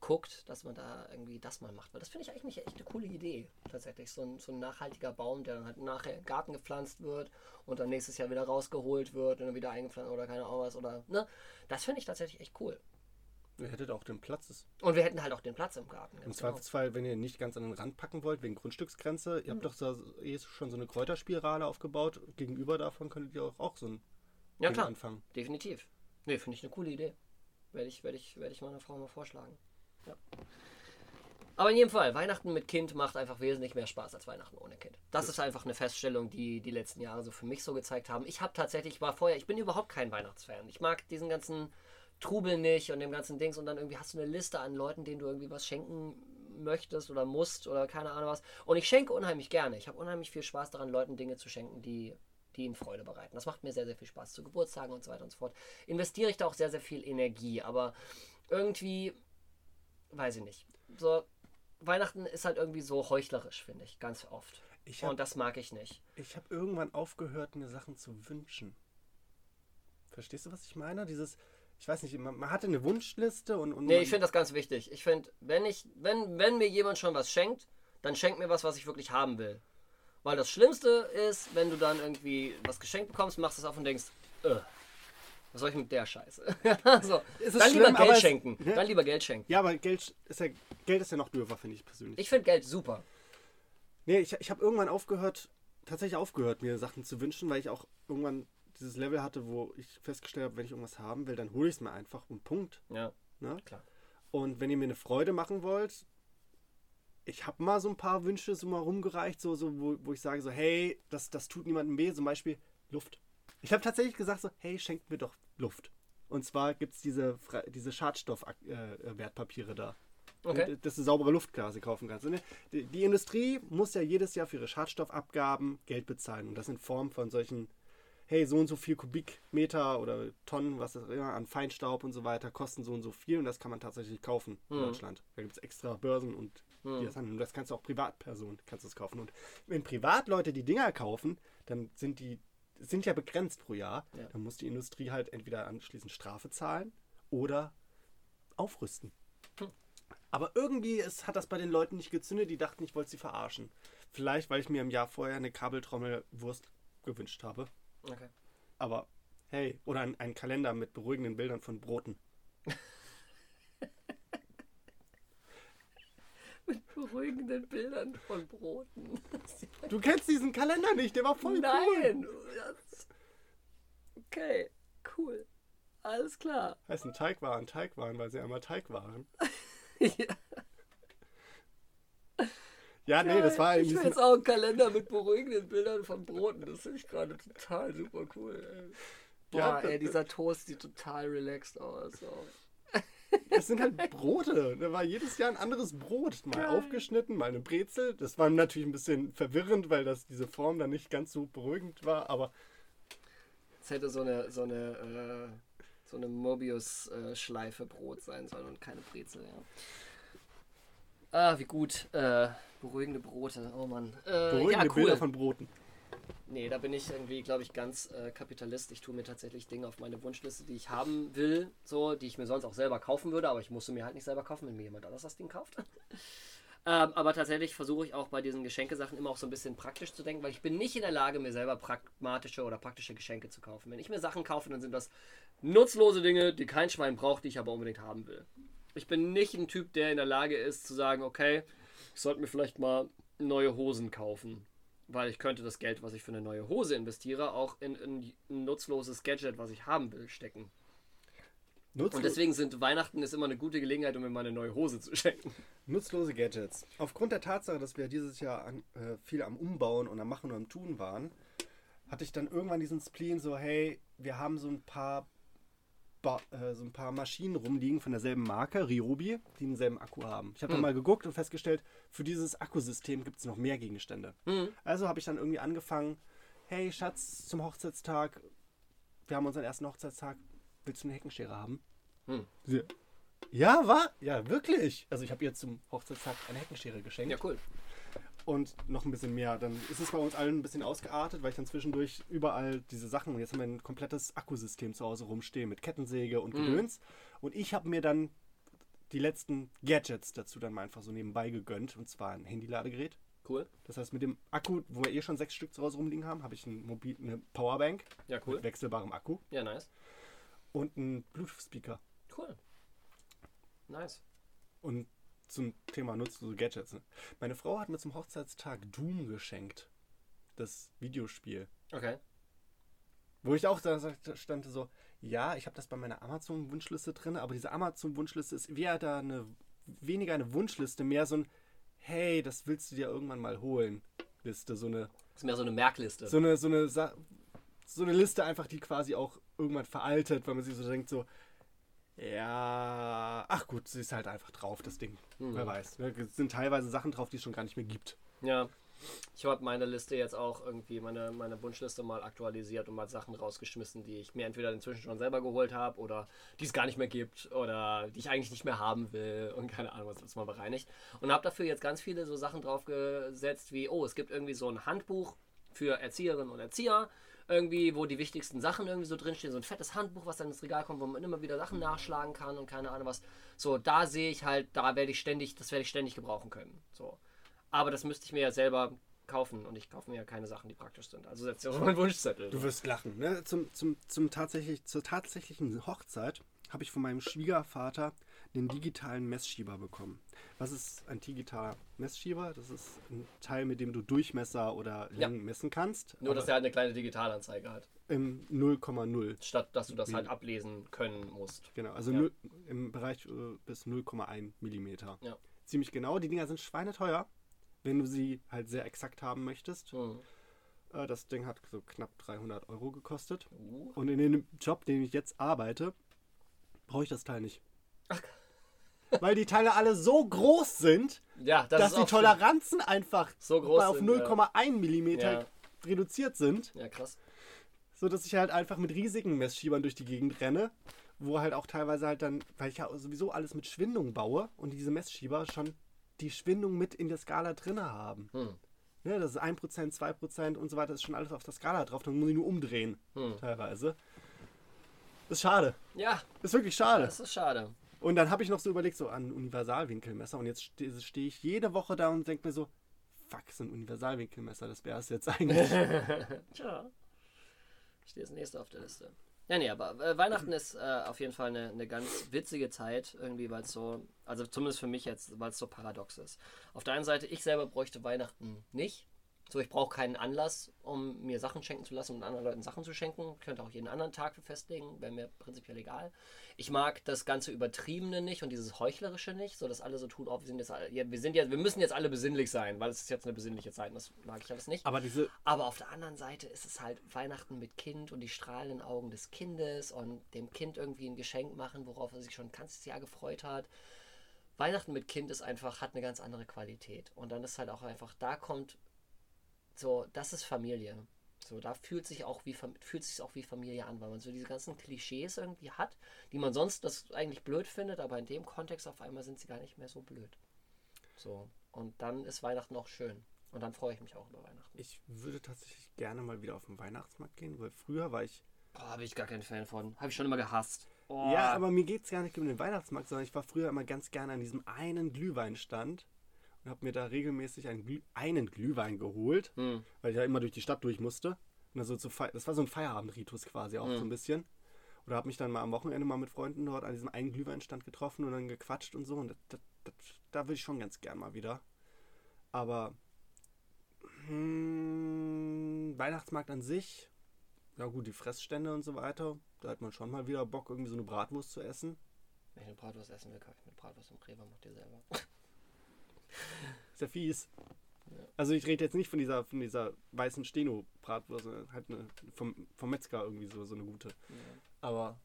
guckt, dass man da irgendwie das mal macht. Weil das finde ich eigentlich echt eine coole Idee. Tatsächlich. So ein, so ein nachhaltiger Baum, der dann halt nachher im Garten gepflanzt wird und dann nächstes Jahr wieder rausgeholt wird und dann wieder eingepflanzt oder keine Ahnung was. Oder, ne? Das finde ich tatsächlich echt cool. Ihr hättet auch den Platz. Und wir hätten halt auch den Platz im Garten. Im genau. Zweifelsfall, wenn ihr nicht ganz an den Rand packen wollt, wegen Grundstücksgrenze, ihr habt Hm. doch da eh schon so eine Kräuterspirale aufgebaut. Gegenüber davon könntet ihr auch, auch so ein Ja, Ding klar. anfangen. Definitiv. Nee, finde ich eine coole Idee. Werde ich, werde ich, werde ich meiner Frau mal vorschlagen. Ja. Aber in jedem Fall, Weihnachten mit Kind macht einfach wesentlich mehr Spaß als Weihnachten ohne Kind. Das ist einfach eine Feststellung, die die letzten Jahre so für mich so gezeigt haben. Ich habe tatsächlich, ich war vorher, ich bin überhaupt kein Weihnachtsfan. Ich mag diesen ganzen Trubel nicht und dem ganzen Dings und dann irgendwie hast du eine Liste an Leuten, denen du irgendwie was schenken möchtest oder musst oder keine Ahnung was. Und ich schenke unheimlich gerne. Ich habe unheimlich viel Spaß daran, Leuten Dinge zu schenken, die, die ihnen Freude bereiten. Das macht mir sehr, sehr viel Spaß. Zu Geburtstagen und so weiter und so fort. Investiere ich da auch sehr, sehr viel Energie. Aber irgendwie, weiß ich nicht. So, Weihnachten ist halt irgendwie so heuchlerisch, finde ich, ganz oft. Ich habe Und das mag ich nicht. ich hab irgendwann aufgehört, mir Sachen zu wünschen. Verstehst du, was ich meine? Dieses, ich weiß nicht, man, man hatte eine Wunschliste und. und Nee, ich finde das ganz wichtig. Ich finde, wenn ich, wenn, wenn mir jemand schon was schenkt, dann schenkt mir was, was ich wirklich haben will. Weil das Schlimmste ist, wenn du dann irgendwie was geschenkt bekommst, machst es auf und denkst, äh, was soll ich mit der Scheiße? so, Es dann lieber schlimm, aber Geld es- schenken. Ja. Dann lieber Geld schenken. Ja, aber Geld ist ja, Geld ist ja noch dürfer, finde ich persönlich. Ich finde Geld super. Nee, ich, ich habe irgendwann aufgehört, tatsächlich aufgehört, mir Sachen zu wünschen, weil ich auch irgendwann dieses Level hatte, wo ich festgestellt habe, wenn ich irgendwas haben will, dann hole ich es mir einfach und Punkt. Ja, Ne? klar. Und wenn ihr mir eine Freude machen wollt, ich habe mal so ein paar Wünsche so mal rumgereicht, so, so wo, wo ich sage so, hey, das, das tut niemandem weh, zum Beispiel Luft. Ich habe tatsächlich gesagt so, hey, schenkt mir doch Luft. Und zwar gibt es diese, diese Schadstoff-Wertpapiere da. Okay. Und, Dass du saubere Luft quasi kaufen kannst. Ne, Die, die Industrie muss ja jedes Jahr für ihre Schadstoffabgaben Geld bezahlen. Und das in Form von solchen, hey, so und so viel Kubikmeter oder Tonnen, was auch immer, an Feinstaub und so weiter, kosten so und so viel. Und das kann man tatsächlich kaufen in Mhm. Deutschland. Da gibt es extra Börsen und Mhm. die das handeln. Und das kannst du auch Privatpersonen kannst du das kaufen. Und wenn Privatleute die Dinger kaufen, dann sind die sind ja begrenzt pro Jahr. Ja. Dann muss die Industrie halt entweder anschließend Strafe zahlen oder aufrüsten. Hm. Aber irgendwie ist, hat das bei den Leuten nicht gezündet, die dachten, ich wollte sie verarschen. Vielleicht, weil ich mir im Jahr vorher eine Kabeltrommelwurst gewünscht habe. Okay. Aber hey, oder ein, ein Kalender mit beruhigenden Bildern von Broten. beruhigenden Bildern von Broten. Du kennst diesen Kalender nicht, der war voll cool. Nein! Das... Okay, cool. Alles klar. Heißen Teigwaren, Teigwaren, weil sie einmal Teig waren. ja, Ja, nee, das war ich irgendwie will jetzt auch einen Kalender mit beruhigenden Bildern von Broten. Das finde ich gerade total super cool. ey. Boah, Ja. ey, dieser Toast sieht total relaxed aus. So. Es sind halt Brote. Da war jedes Jahr ein anderes Brot. Mal aufgeschnitten, mal eine Brezel. Das war natürlich ein bisschen verwirrend, weil das diese Form dann nicht ganz so beruhigend war, aber Es hätte so eine, so eine, äh, so eine Mobius-Schleife Brot sein sollen und keine Brezel, ja. Ah, wie gut. Äh, beruhigende Brote, oh Mann. Äh, beruhigende ja, cool. Bilder von Broten. Nee, da bin ich irgendwie, glaube ich, ganz äh, Kapitalist. Ich tue mir tatsächlich Dinge auf meine Wunschliste, die ich haben will, so, die ich mir sonst auch selber kaufen würde, aber ich musste mir halt nicht selber kaufen, wenn mir jemand anders das Ding kauft. ähm, aber tatsächlich versuche ich auch bei diesen Geschenkesachen immer auch so ein bisschen praktisch zu denken, weil ich bin nicht in der Lage, mir selber pragmatische oder praktische Geschenke zu kaufen. Wenn ich mir Sachen kaufe, dann sind das nutzlose Dinge, die kein Schwein braucht, die ich aber unbedingt haben will. Ich bin nicht ein Typ, der in der Lage ist zu sagen, okay, ich sollte mir vielleicht mal neue Hosen kaufen. Weil ich könnte das Geld, was ich für eine neue Hose investiere, auch in, in ein nutzloses Gadget, was ich haben will, stecken. Nutzlo Und deswegen sind Weihnachten ist immer eine gute Gelegenheit, um mir mal eine neue Hose zu schenken. Nutzlose Gadgets. Aufgrund der Tatsache, dass wir dieses Jahr an, äh, viel am Umbauen und am Machen und am Tun waren, hatte ich dann irgendwann diesen Spleen so, hey, wir haben so ein paar ba äh, so ein paar Maschinen rumliegen von derselben Marke, Ryobi, die denselben Akku haben. Ich habe dann mal geguckt und festgestellt, für dieses Akkusystem gibt es noch mehr Gegenstände. Also habe ich dann irgendwie angefangen, hey Schatz, zum Hochzeitstag, wir haben unseren ersten Hochzeitstag, willst du eine Heckenschere haben? Hm. Sie, ja, war? Ja, wirklich. Also ich habe ihr zum Hochzeitstag eine Heckenschere geschenkt Ja, cool. Und noch ein bisschen mehr. Dann ist es bei uns allen ein bisschen ausgeartet, weil ich dann zwischendurch überall diese Sachen und jetzt haben wir ein komplettes Akkusystem zu Hause rumstehen mit Kettensäge und Gedöns. Und ich habe mir dann die letzten Gadgets dazu dann mal einfach so nebenbei gegönnt und zwar ein Handyladegerät. Cool. Das heißt, mit dem Akku, wo wir eh schon sechs Stück zu Hause rumliegen haben, habe ich ein Mobil eine Powerbank Ja, cool. mit wechselbarem Akku Ja, nice. und einen Bluetooth-Speaker. Cool. Nice. Und zum Thema nutzlose Gadgets. ne? Meine Frau hat mir zum Hochzeitstag Doom geschenkt. Das Videospiel. Okay. Wo ich auch da stand so, ja, ich habe das bei meiner Amazon-Wunschliste drin, aber diese Amazon-Wunschliste ist eher da eine, weniger eine Wunschliste, mehr so ein, hey, das willst du dir irgendwann mal holen. Liste, so eine, Das ist mehr so eine Merkliste. so eine, so eine, so eine Liste einfach, die quasi auch irgendwann veraltet, weil man sich so denkt, so, ja, ach gut, sie ist halt einfach drauf, das Ding. Wer weiß. ne? Es sind teilweise Sachen drauf, die es schon gar nicht mehr gibt. Ja. Ich habe meine Liste jetzt auch irgendwie, meine, meine Wunschliste mal aktualisiert und mal Sachen rausgeschmissen, die ich mir entweder inzwischen schon selber geholt habe oder die es gar nicht mehr gibt oder die ich eigentlich nicht mehr haben will und keine Ahnung, was jetzt mal bereinigt. Und habe dafür jetzt ganz viele so Sachen draufgesetzt wie, oh, es gibt irgendwie so ein Handbuch für Erzieherinnen und Erzieher, irgendwie, wo die wichtigsten Sachen irgendwie so drinstehen, so ein fettes Handbuch, was dann ins Regal kommt, wo man immer wieder Sachen nachschlagen kann und keine Ahnung was. So, da sehe ich halt, da werde ich ständig, das werde ich ständig gebrauchen können. So. Aber das müsste ich mir ja selber kaufen und ich kaufe mir ja keine Sachen, die praktisch sind. Also setze ich auf meinen Wunschzettel. Du wirst lachen. Ne? Zum, zum, zum tatsächlich, zur tatsächlichen Hochzeit habe ich von meinem Schwiegervater einen digitalen Messschieber bekommen. Was ist ein digitaler Messschieber? Das ist ein Teil, mit dem du Durchmesser oder Ja. Längen messen kannst. Nur, dass er halt eine kleine Digitalanzeige hat. im 0,0. Statt, dass du das halt ablesen können musst. Genau, also Ja. null- im Bereich äh, bis 0,1 Millimeter. Ja. Ziemlich genau. Die Dinger sind schweineteuer, wenn du sie halt sehr exakt haben möchtest. Hm. Äh, das Ding hat so knapp 300 Euro gekostet. Uh. Und in dem Job, den ich jetzt arbeite, brauche ich das Teil nicht. Weil die Teile alle so groß sind, Ja, das dass die Toleranzen einfach So groß auf sind, 0,1 Millimeter Ja. reduziert sind, Ja, krass. so dass ich halt einfach mit riesigen Messschiebern durch die Gegend renne, wo halt auch teilweise halt dann, weil ich ja sowieso alles mit Schwindung baue und diese Messschieber schon die Schwindung mit in der Skala drin haben. Hm. Ne, das ist 1%, 2% und so weiter, ist schon alles auf der Skala drauf, dann muss ich nur umdrehen, Hm. teilweise. Ist schade. Ja, Ist wirklich schade. das ist schade. Und dann habe ich noch so überlegt, so an Universalwinkelmesser. Und jetzt stehe steh ich jede Woche da und denke mir so, fuck, so ein Universalwinkelmesser, das wäre es jetzt eigentlich. Tja. Steht das nächste auf der Liste. Ja, nee, aber äh, Weihnachten ist äh, auf jeden Fall eine, eine ganz witzige Zeit, irgendwie, weil es so, also zumindest für mich jetzt, weil es so paradox ist. Auf der einen Seite, ich selber bräuchte Weihnachten nicht. So, ich brauche keinen Anlass, um mir Sachen schenken zu lassen und anderen Leuten Sachen zu schenken. Ich könnte auch jeden anderen Tag festlegen, wäre mir prinzipiell egal. Ich mag das ganze Übertriebene nicht und dieses Heuchlerische nicht, so dass alle so tun, oh, wir sind jetzt alle, ja, wir sind jetzt, wir müssen jetzt alle besinnlich sein, weil es ist jetzt eine besinnliche Zeit und das mag ich alles nicht. Aber diese, Aber auf der anderen Seite ist es halt Weihnachten mit Kind und die strahlenden Augen des Kindes und dem Kind irgendwie ein Geschenk machen, worauf er sich schon ein ganzes Jahr gefreut hat. Weihnachten mit Kind ist einfach, hat eine ganz andere Qualität. Und dann ist halt auch einfach, da kommt so, das ist Familie. So, da fühlt sich auch wie fühlt sich auch wie Familie an, weil man so diese ganzen Klischees irgendwie hat, die man sonst das eigentlich blöd findet, aber in dem Kontext auf einmal sind sie gar nicht mehr so blöd. So, und dann ist Weihnachten auch schön. Und dann freue ich mich auch über Weihnachten. ich würde tatsächlich gerne mal wieder auf den Weihnachtsmarkt gehen, weil früher war ich. Boah, habe ich gar kein Fan von. Habe ich schon immer gehasst. Oh. Ja, aber mir geht es gar nicht um den Weihnachtsmarkt, sondern ich war früher immer ganz gerne an diesem einen Glühweinstand und habe mir da regelmäßig einen, Glüh einen Glühwein geholt, Hm. weil ich ja immer durch die Stadt durch musste. Und also zu das war so ein Feierabendritus quasi auch Mhm. so ein bisschen. Oder habe mich dann mal am Wochenende mal mit Freunden dort an diesem einen Glühweinstand getroffen und dann gequatscht und so. Und da will ich schon ganz gern mal wieder. Aber hm, Weihnachtsmarkt an sich, ja gut, die Fressstände und so weiter, da hat man schon mal wieder Bock, irgendwie so eine Bratwurst zu essen. Wenn ich eine Bratwurst essen will, kaufe ich mir Bratwurst im Rewe, mach dir selber. Ist ja fies. Also ich rede jetzt nicht von dieser, von dieser weißen Steno-Bratwurst, sondern halt eine, vom, vom Metzger irgendwie so, so eine gute. Aber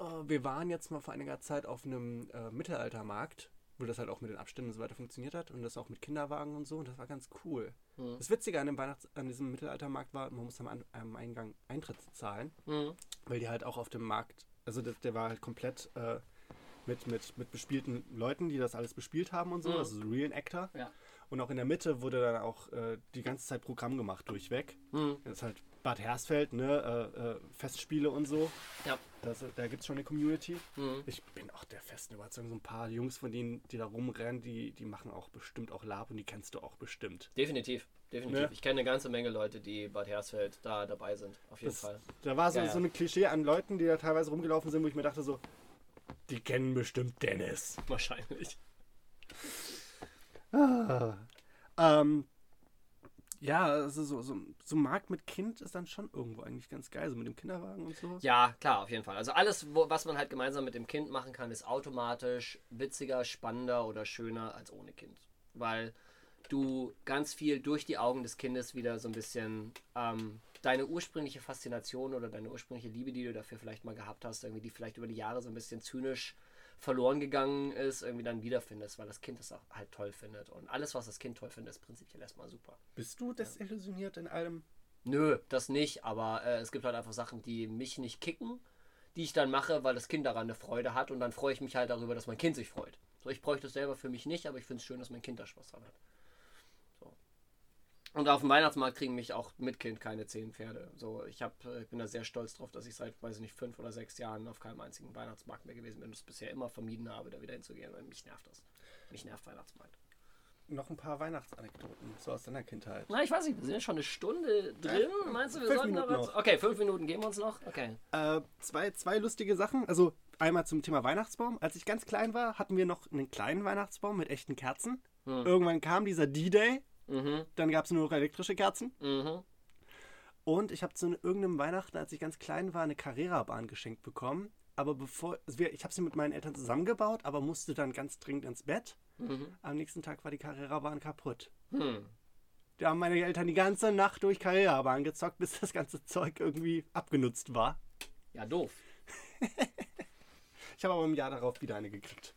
äh, wir waren jetzt mal vor einiger Zeit auf einem äh, Mittelaltermarkt, wo das halt auch mit den Abständen und so weiter funktioniert hat und das auch mit Kinderwagen und so und das war ganz cool. Hm. Das Witzige an dem Weihnachts an diesem Mittelaltermarkt war, man musste am, am Eingang Eintritt zahlen, Hm. weil die halt auch auf dem Markt, also das, der war halt komplett äh, mit, mit, mit bespielten Leuten, die das alles bespielt haben und so, Mhm. also so Real Actor. Ja. Und auch in der Mitte wurde dann auch äh, die ganze Zeit Programm gemacht, durchweg. Hm. Das ist halt Bad Hersfeld, ne, äh, äh, Festspiele und so. Ja. Das, da gibt es schon eine Community. Hm. Ich bin auch der festen Überzeugung, so ein paar Jungs von denen, die da rumrennen, die, die machen auch bestimmt auch Lab und die kennst du auch bestimmt. Definitiv, definitiv. Ne? Ich kenne eine ganze Menge Leute, die Bad Hersfeld da dabei sind. Auf jeden Das, Fall. Da war so, Ja, ja. so ein Klischee an Leuten, die da teilweise rumgelaufen sind, wo ich mir dachte so, die kennen bestimmt Dennis. Wahrscheinlich. Ah. Ähm, ja, also so, so, so ein Markt mit Kind ist dann schon irgendwo eigentlich ganz geil, so mit dem Kinderwagen und so. Ja, klar, auf jeden Fall. Also alles, wo, was man halt gemeinsam mit dem Kind machen kann, ist automatisch witziger, spannender oder schöner als ohne Kind. Weil du ganz viel durch die Augen des Kindes wieder so ein bisschen ähm, deine ursprüngliche Faszination oder deine ursprüngliche Liebe, die du dafür vielleicht mal gehabt hast, irgendwie die vielleicht über die Jahre so ein bisschen zynisch verloren gegangen ist, irgendwie dann wiederfindest, weil das Kind es auch halt toll findet. Und alles, was das Kind toll findet, ist prinzipiell erstmal super. Bist du desillusioniert in allem? Nö, das nicht, aber äh, es gibt halt einfach Sachen, die mich nicht kicken, die ich dann mache, weil das Kind daran eine Freude hat und dann freue ich mich halt darüber, dass mein Kind sich freut. So, ich bräuchte es selber für mich nicht, aber ich finde es schön, dass mein Kind da Spaß dran hat. Und auf dem Weihnachtsmarkt kriegen mich auch mit Kind keine zehn Pferde. So, ich, hab, äh, ich bin da sehr stolz drauf, dass ich seit, weiß ich nicht, fünf oder sechs Jahren auf keinem einzigen Weihnachtsmarkt mehr gewesen bin und es bisher immer vermieden habe, da wieder hinzugehen, weil mich nervt das. Mich nervt Weihnachtsmarkt. Noch ein paar Weihnachtsanekdoten, so aus deiner Kindheit. Na, ich weiß nicht, wir sind ja schon eine Stunde drin. Meinst du, wir Fünf sollten noch Minuten was? Okay, fünf Minuten geben wir uns noch. Okay. Äh, zwei, zwei lustige Sachen. Also einmal zum Thema Weihnachtsbaum. Als ich ganz klein war, hatten wir noch einen kleinen Weihnachtsbaum mit echten Kerzen. Hm. Irgendwann kam dieser D-Day, Mhm, dann gab es nur noch elektrische Kerzen. mhm. Und ich habe zu irgendeinem Weihnachten, als ich ganz klein war, eine Carrera-Bahn geschenkt bekommen. Aber bevor, also ich habe sie mit meinen Eltern zusammengebaut, aber musste dann ganz dringend ins Bett. Mhm. Am nächsten Tag war die Carrera-Bahn kaputt. Hm. Da haben meine Eltern die ganze Nacht durch Carrera-Bahn gezockt, bis das ganze Zeug irgendwie abgenutzt war. Ja, doof. Ich habe aber im Jahr darauf wieder eine gekriegt.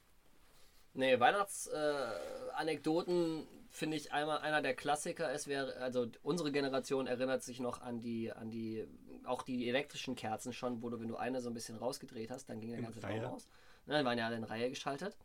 Nee, Weihnachtsanekdoten äh, finde ich einmal einer der Klassiker. Es wäre, also unsere Generation erinnert sich noch an die, an die, auch die elektrischen Kerzen schon, wo du, wenn du eine so ein bisschen rausgedreht hast, dann ging der In ganze Reihe. Baum aus. Ne, dann waren ja alle in Reihe geschaltet.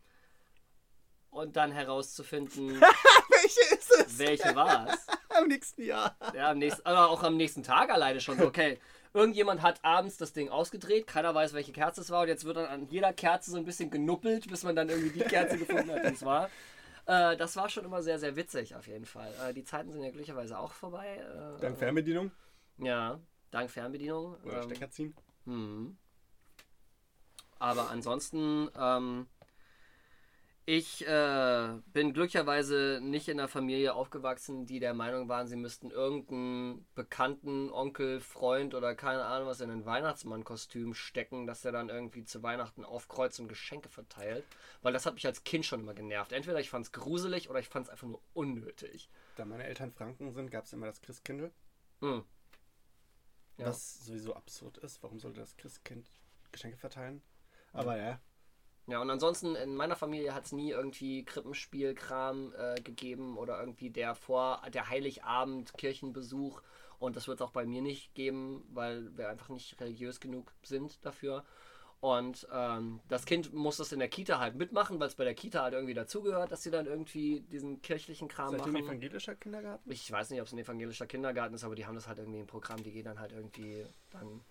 Und dann herauszufinden, Welche ist es? welche war es. Am nächsten Jahr. Ja, am nächsten, aber auch am nächsten Tag alleine schon. Okay, irgendjemand hat abends das Ding ausgedreht, keiner weiß, welche Kerze es war und jetzt wird dann an jeder Kerze so ein bisschen genuppelt, bis man dann irgendwie die Kerze gefunden hat, die es war. Äh, das war schon immer sehr, sehr witzig auf jeden Fall. Äh, die Zeiten sind ja glücklicherweise auch vorbei. Äh, Dank Fernbedienung Ja, dank Fernbedienung. oder ähm, Stecker ziehen. hm. Aber ansonsten, ähm, Ich äh, bin glücklicherweise nicht in einer Familie aufgewachsen, die der Meinung waren, sie müssten irgendeinen bekannten Onkel, Freund oder keine Ahnung was in ein Weihnachtsmann-Kostüm stecken, dass der dann irgendwie zu Weihnachten aufkreuzt und Geschenke verteilt. Weil das hat mich als Kind schon immer genervt. Entweder ich fand es gruselig oder ich fand es einfach nur unnötig. Da meine Eltern Franken sind, gab es immer das Christkindl. Hm. Ja. Was sowieso absurd ist. Warum sollte das Christkind Geschenke verteilen? Aber ja. Ja, und ansonsten in meiner Familie hat es nie irgendwie Krippenspielkram äh, gegeben oder irgendwie der vor der Heiligabend Kirchenbesuch. Und das wird es auch bei mir nicht geben, weil wir einfach nicht religiös genug sind dafür. Und ähm, das Kind muss das in der Kita halt mitmachen, weil es bei der Kita halt irgendwie dazugehört, dass sie dann irgendwie diesen kirchlichen Kram ihr ein machen. evangelischer Kindergarten? Ich weiß nicht, ob es ein evangelischer Kindergarten ist, aber die haben das halt irgendwie im Programm. Die gehen dann halt irgendwie dann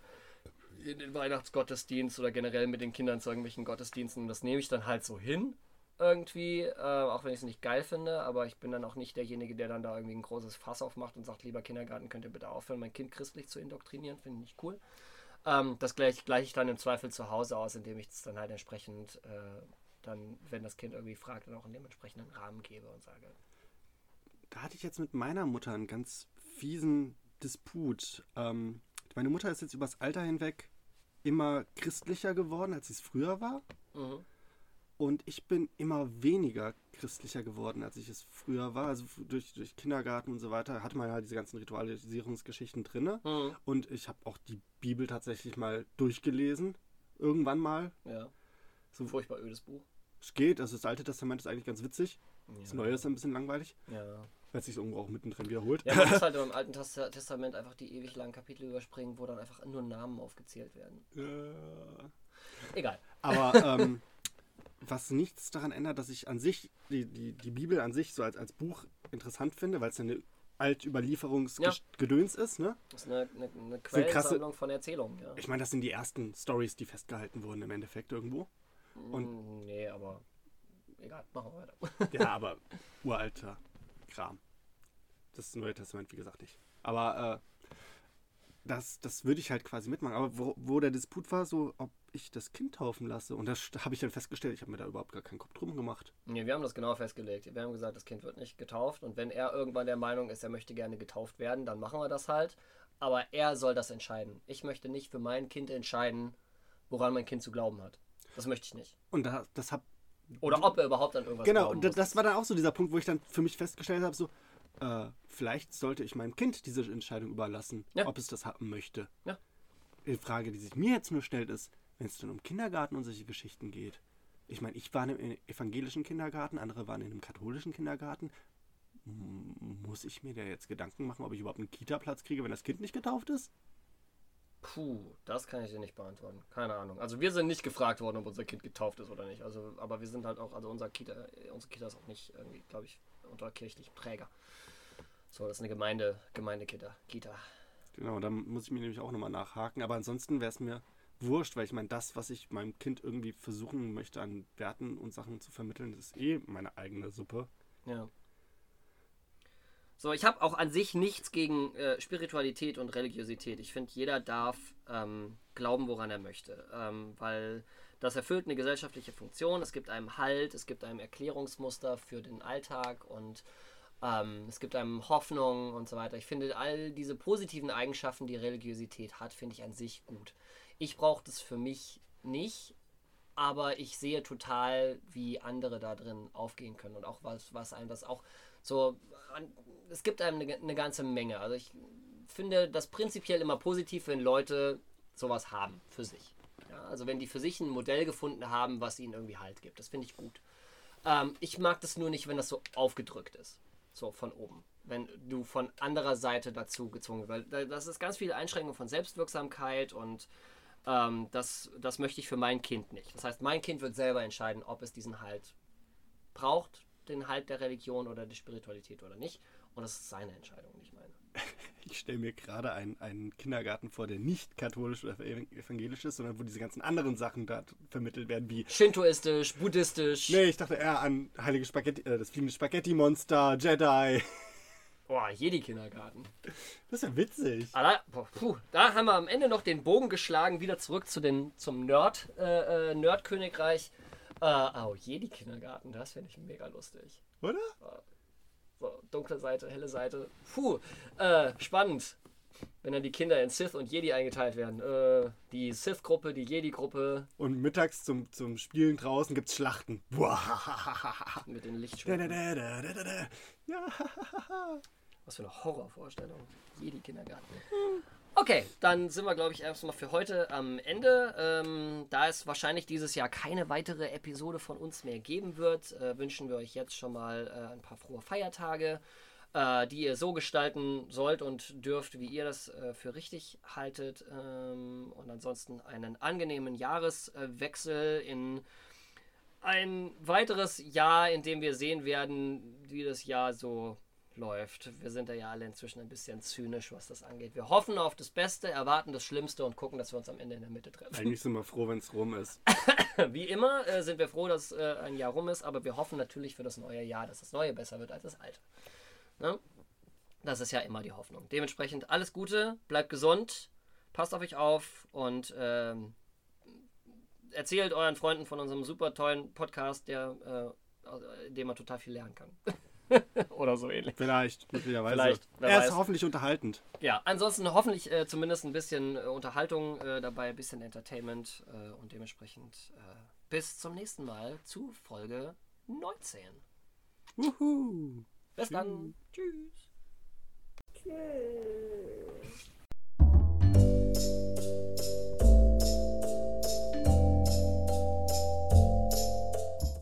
in den Weihnachtsgottesdienst oder generell mit den Kindern zu irgendwelchen Gottesdiensten. Das nehme ich dann halt so hin. Irgendwie, äh, auch wenn ich es nicht geil finde, aber ich bin dann auch nicht derjenige, der dann da irgendwie ein großes Fass aufmacht und sagt, lieber Kindergarten, könnt ihr bitte aufhören, mein Kind christlich zu indoktrinieren, finde ich nicht cool. Ähm, das gleiche gleich ich dann im Zweifel zu Hause aus, indem ich es dann halt entsprechend, äh, dann, wenn das Kind irgendwie fragt, dann auch in dem entsprechenden Rahmen gebe und sage, Da hatte ich jetzt mit meiner Mutter einen ganz fiesen Disput. Ähm, meine Mutter ist jetzt übers Alter hinweg immer christlicher geworden, als sie es früher war. mhm. Und ich bin immer weniger christlicher geworden, als ich es früher war. Also durch, durch Kindergarten und so weiter hatte man ja diese ganzen Ritualisierungsgeschichten drin. Mhm. Und ich habe auch die Bibel tatsächlich mal durchgelesen. Irgendwann mal. Ja. So- So furchtbar ödes Buch. Es geht. Also das Alte Testament ist eigentlich ganz witzig. Das Ja. Neue ist ein bisschen langweilig, Ja. Weil es sich irgendwo auch mittendrin wiederholt. Ja, man muss halt im Alten Tes- Testament einfach die ewig langen Kapitel überspringen, wo dann einfach nur Namen aufgezählt werden. Äh, Egal. Aber ähm, was nichts daran ändert, dass ich an sich die, die, die Bibel an sich so als, als Buch interessant finde, weil es eine Altüberlieferungsgedöns ist. Ne? Das ist eine, eine, eine Quellensammlung von Erzählungen, ja. Ich meine, das sind die ersten Stories, die festgehalten wurden im Endeffekt irgendwo. und- Mm, nee, aber egal, machen wir weiter. Ja, aber uralter Kram. Das Neue Testament, wie gesagt, nicht. Aber äh, das, das würde ich halt quasi mitmachen. Aber wo, wo der Disput war, so, ob ich das Kind taufen lasse. Und das habe ich dann festgestellt, ich habe mir da überhaupt gar keinen Kopf drum gemacht. Nee, wir haben das genau festgelegt. Wir haben gesagt, das Kind wird nicht getauft und wenn er irgendwann der Meinung ist, er möchte gerne getauft werden, dann machen wir das halt. Aber er soll das entscheiden. Ich möchte nicht für mein Kind entscheiden, woran mein Kind zu glauben hat. Das möchte ich nicht. Und da, das hab, Oder ob er überhaupt an irgendwas Genau, das war dann auch so dieser Punkt, wo ich dann für mich festgestellt habe, so, äh, vielleicht sollte ich meinem Kind diese Entscheidung überlassen, Ja. ob es das haben möchte. Ja. Die Frage, die sich mir jetzt nur stellt, ist, wenn es dann um Kindergarten und solche Geschichten geht. Ich meine, ich war in einem evangelischen Kindergarten, andere waren in einem katholischen Kindergarten. Muss ich mir da jetzt Gedanken machen, ob ich überhaupt einen Kita-Platz kriege, wenn das Kind nicht getauft ist? Puh, das kann ich dir nicht beantworten. Keine Ahnung. Also wir sind nicht gefragt worden, ob unser Kind getauft ist oder nicht. Also, aber wir sind halt auch, also unser Kita, unsere Kita ist auch nicht irgendwie, glaube ich, unter kirchlichem Träger. So, das ist eine Gemeinde, Gemeindekita. Kita. Genau, da muss ich mir nämlich auch nochmal nachhaken. Aber ansonsten wäre es mir wurscht, weil ich meine, das, was ich meinem Kind irgendwie versuchen möchte an Werten und Sachen zu vermitteln, das ist eh meine eigene Suppe. Ja. So, ich habe auch an sich nichts gegen äh, Spiritualität und Religiosität. Ich finde, jeder darf ähm, glauben, woran er möchte. Ähm, weil das erfüllt eine gesellschaftliche Funktion. Es gibt einem Halt, es gibt einem Erklärungsmuster für den Alltag und ähm, es gibt einem Hoffnung und so weiter. Ich finde, all diese positiven Eigenschaften, die Religiosität hat, finde ich an sich gut. Ich brauche das für mich nicht, aber ich sehe total, wie andere da drin aufgehen können und auch was, was einem das auch so, es gibt einem eine, eine ganze Menge. Also ich finde das prinzipiell immer positiv, wenn Leute sowas haben für sich. Ja, also wenn die für sich ein Modell gefunden haben, was ihnen irgendwie Halt gibt. Das finde ich gut. Ähm, ich mag das nur nicht, wenn das so aufgedrückt ist. So von oben. Wenn du von anderer Seite dazu gezwungen wirst. Das ist ganz viel Einschränkung von Selbstwirksamkeit und ähm, das, das möchte ich für mein Kind nicht. Das heißt, mein Kind wird selber entscheiden, ob es diesen Halt braucht, den Halt der Religion oder der Spiritualität oder nicht. Und das ist seine Entscheidung, nicht meine. Ich stelle mir gerade einen, einen Kindergarten vor, der nicht katholisch oder evangelisch ist, sondern wo diese ganzen anderen Sachen da vermittelt werden, wie. Shintoistisch, buddhistisch. Nee, ich dachte eher an heilige Spaghetti, äh, das fliegende Spaghetti-Monster, Jedi. Boah, Jedi-Kindergarten. Das ist ja witzig. Allein, puh, da haben wir am Ende noch den Bogen geschlagen, wieder zurück zu den, zum Nerd, äh, äh, Nerd-Königreich. Äh, oh, Jedi-Kindergarten, das finde ich mega lustig. Oder? So, dunkle Seite, helle Seite. Puh, äh, spannend. Wenn dann die Kinder in Sith und Jedi eingeteilt werden. Äh, die Sith-Gruppe, die Jedi-Gruppe Und mittags zum, zum Spielen draußen gibt's Schlachten. Buah. mit den Lichtschwertern. Ja. Was für eine Horrorvorstellung. Jedi-Kindergarten. Okay, dann sind wir, glaube ich, erstmal für heute am Ende. Ähm, da es wahrscheinlich dieses Jahr keine weitere Episode von uns mehr geben wird, äh, wünschen wir euch jetzt schon mal äh, ein paar frohe Feiertage, äh, die ihr so gestalten sollt und dürft, wie ihr das äh, für richtig haltet. Ähm, und ansonsten einen angenehmen Jahreswechsel in ein weiteres Jahr, in dem wir sehen werden, wie das Jahr so läuft. Wir sind da ja alle inzwischen ein bisschen zynisch, was das angeht. Wir hoffen auf das Beste, erwarten das Schlimmste und gucken, dass wir uns am Ende in der Mitte treffen. Eigentlich sind wir froh, wenn es rum ist. Wie immer äh, sind wir froh, dass äh, ein Jahr rum ist, aber wir hoffen natürlich für das neue Jahr, dass das neue besser wird als das alte. Ne? Das ist ja immer die Hoffnung. Dementsprechend alles Gute, bleibt gesund, passt auf euch auf und ähm, erzählt euren Freunden von unserem super tollen Podcast, der, äh, in dem man total viel lernen kann. Oder so ähnlich. Vielleicht, möglicherweise. Vielleicht, er ist weiß. hoffentlich unterhaltend. Ja, ansonsten hoffentlich äh, zumindest ein bisschen äh, Unterhaltung äh, dabei, ein bisschen Entertainment äh, und dementsprechend äh, bis zum nächsten Mal zu Folge 19. Wuhu. Bis dann. Tschüss. Tschüss.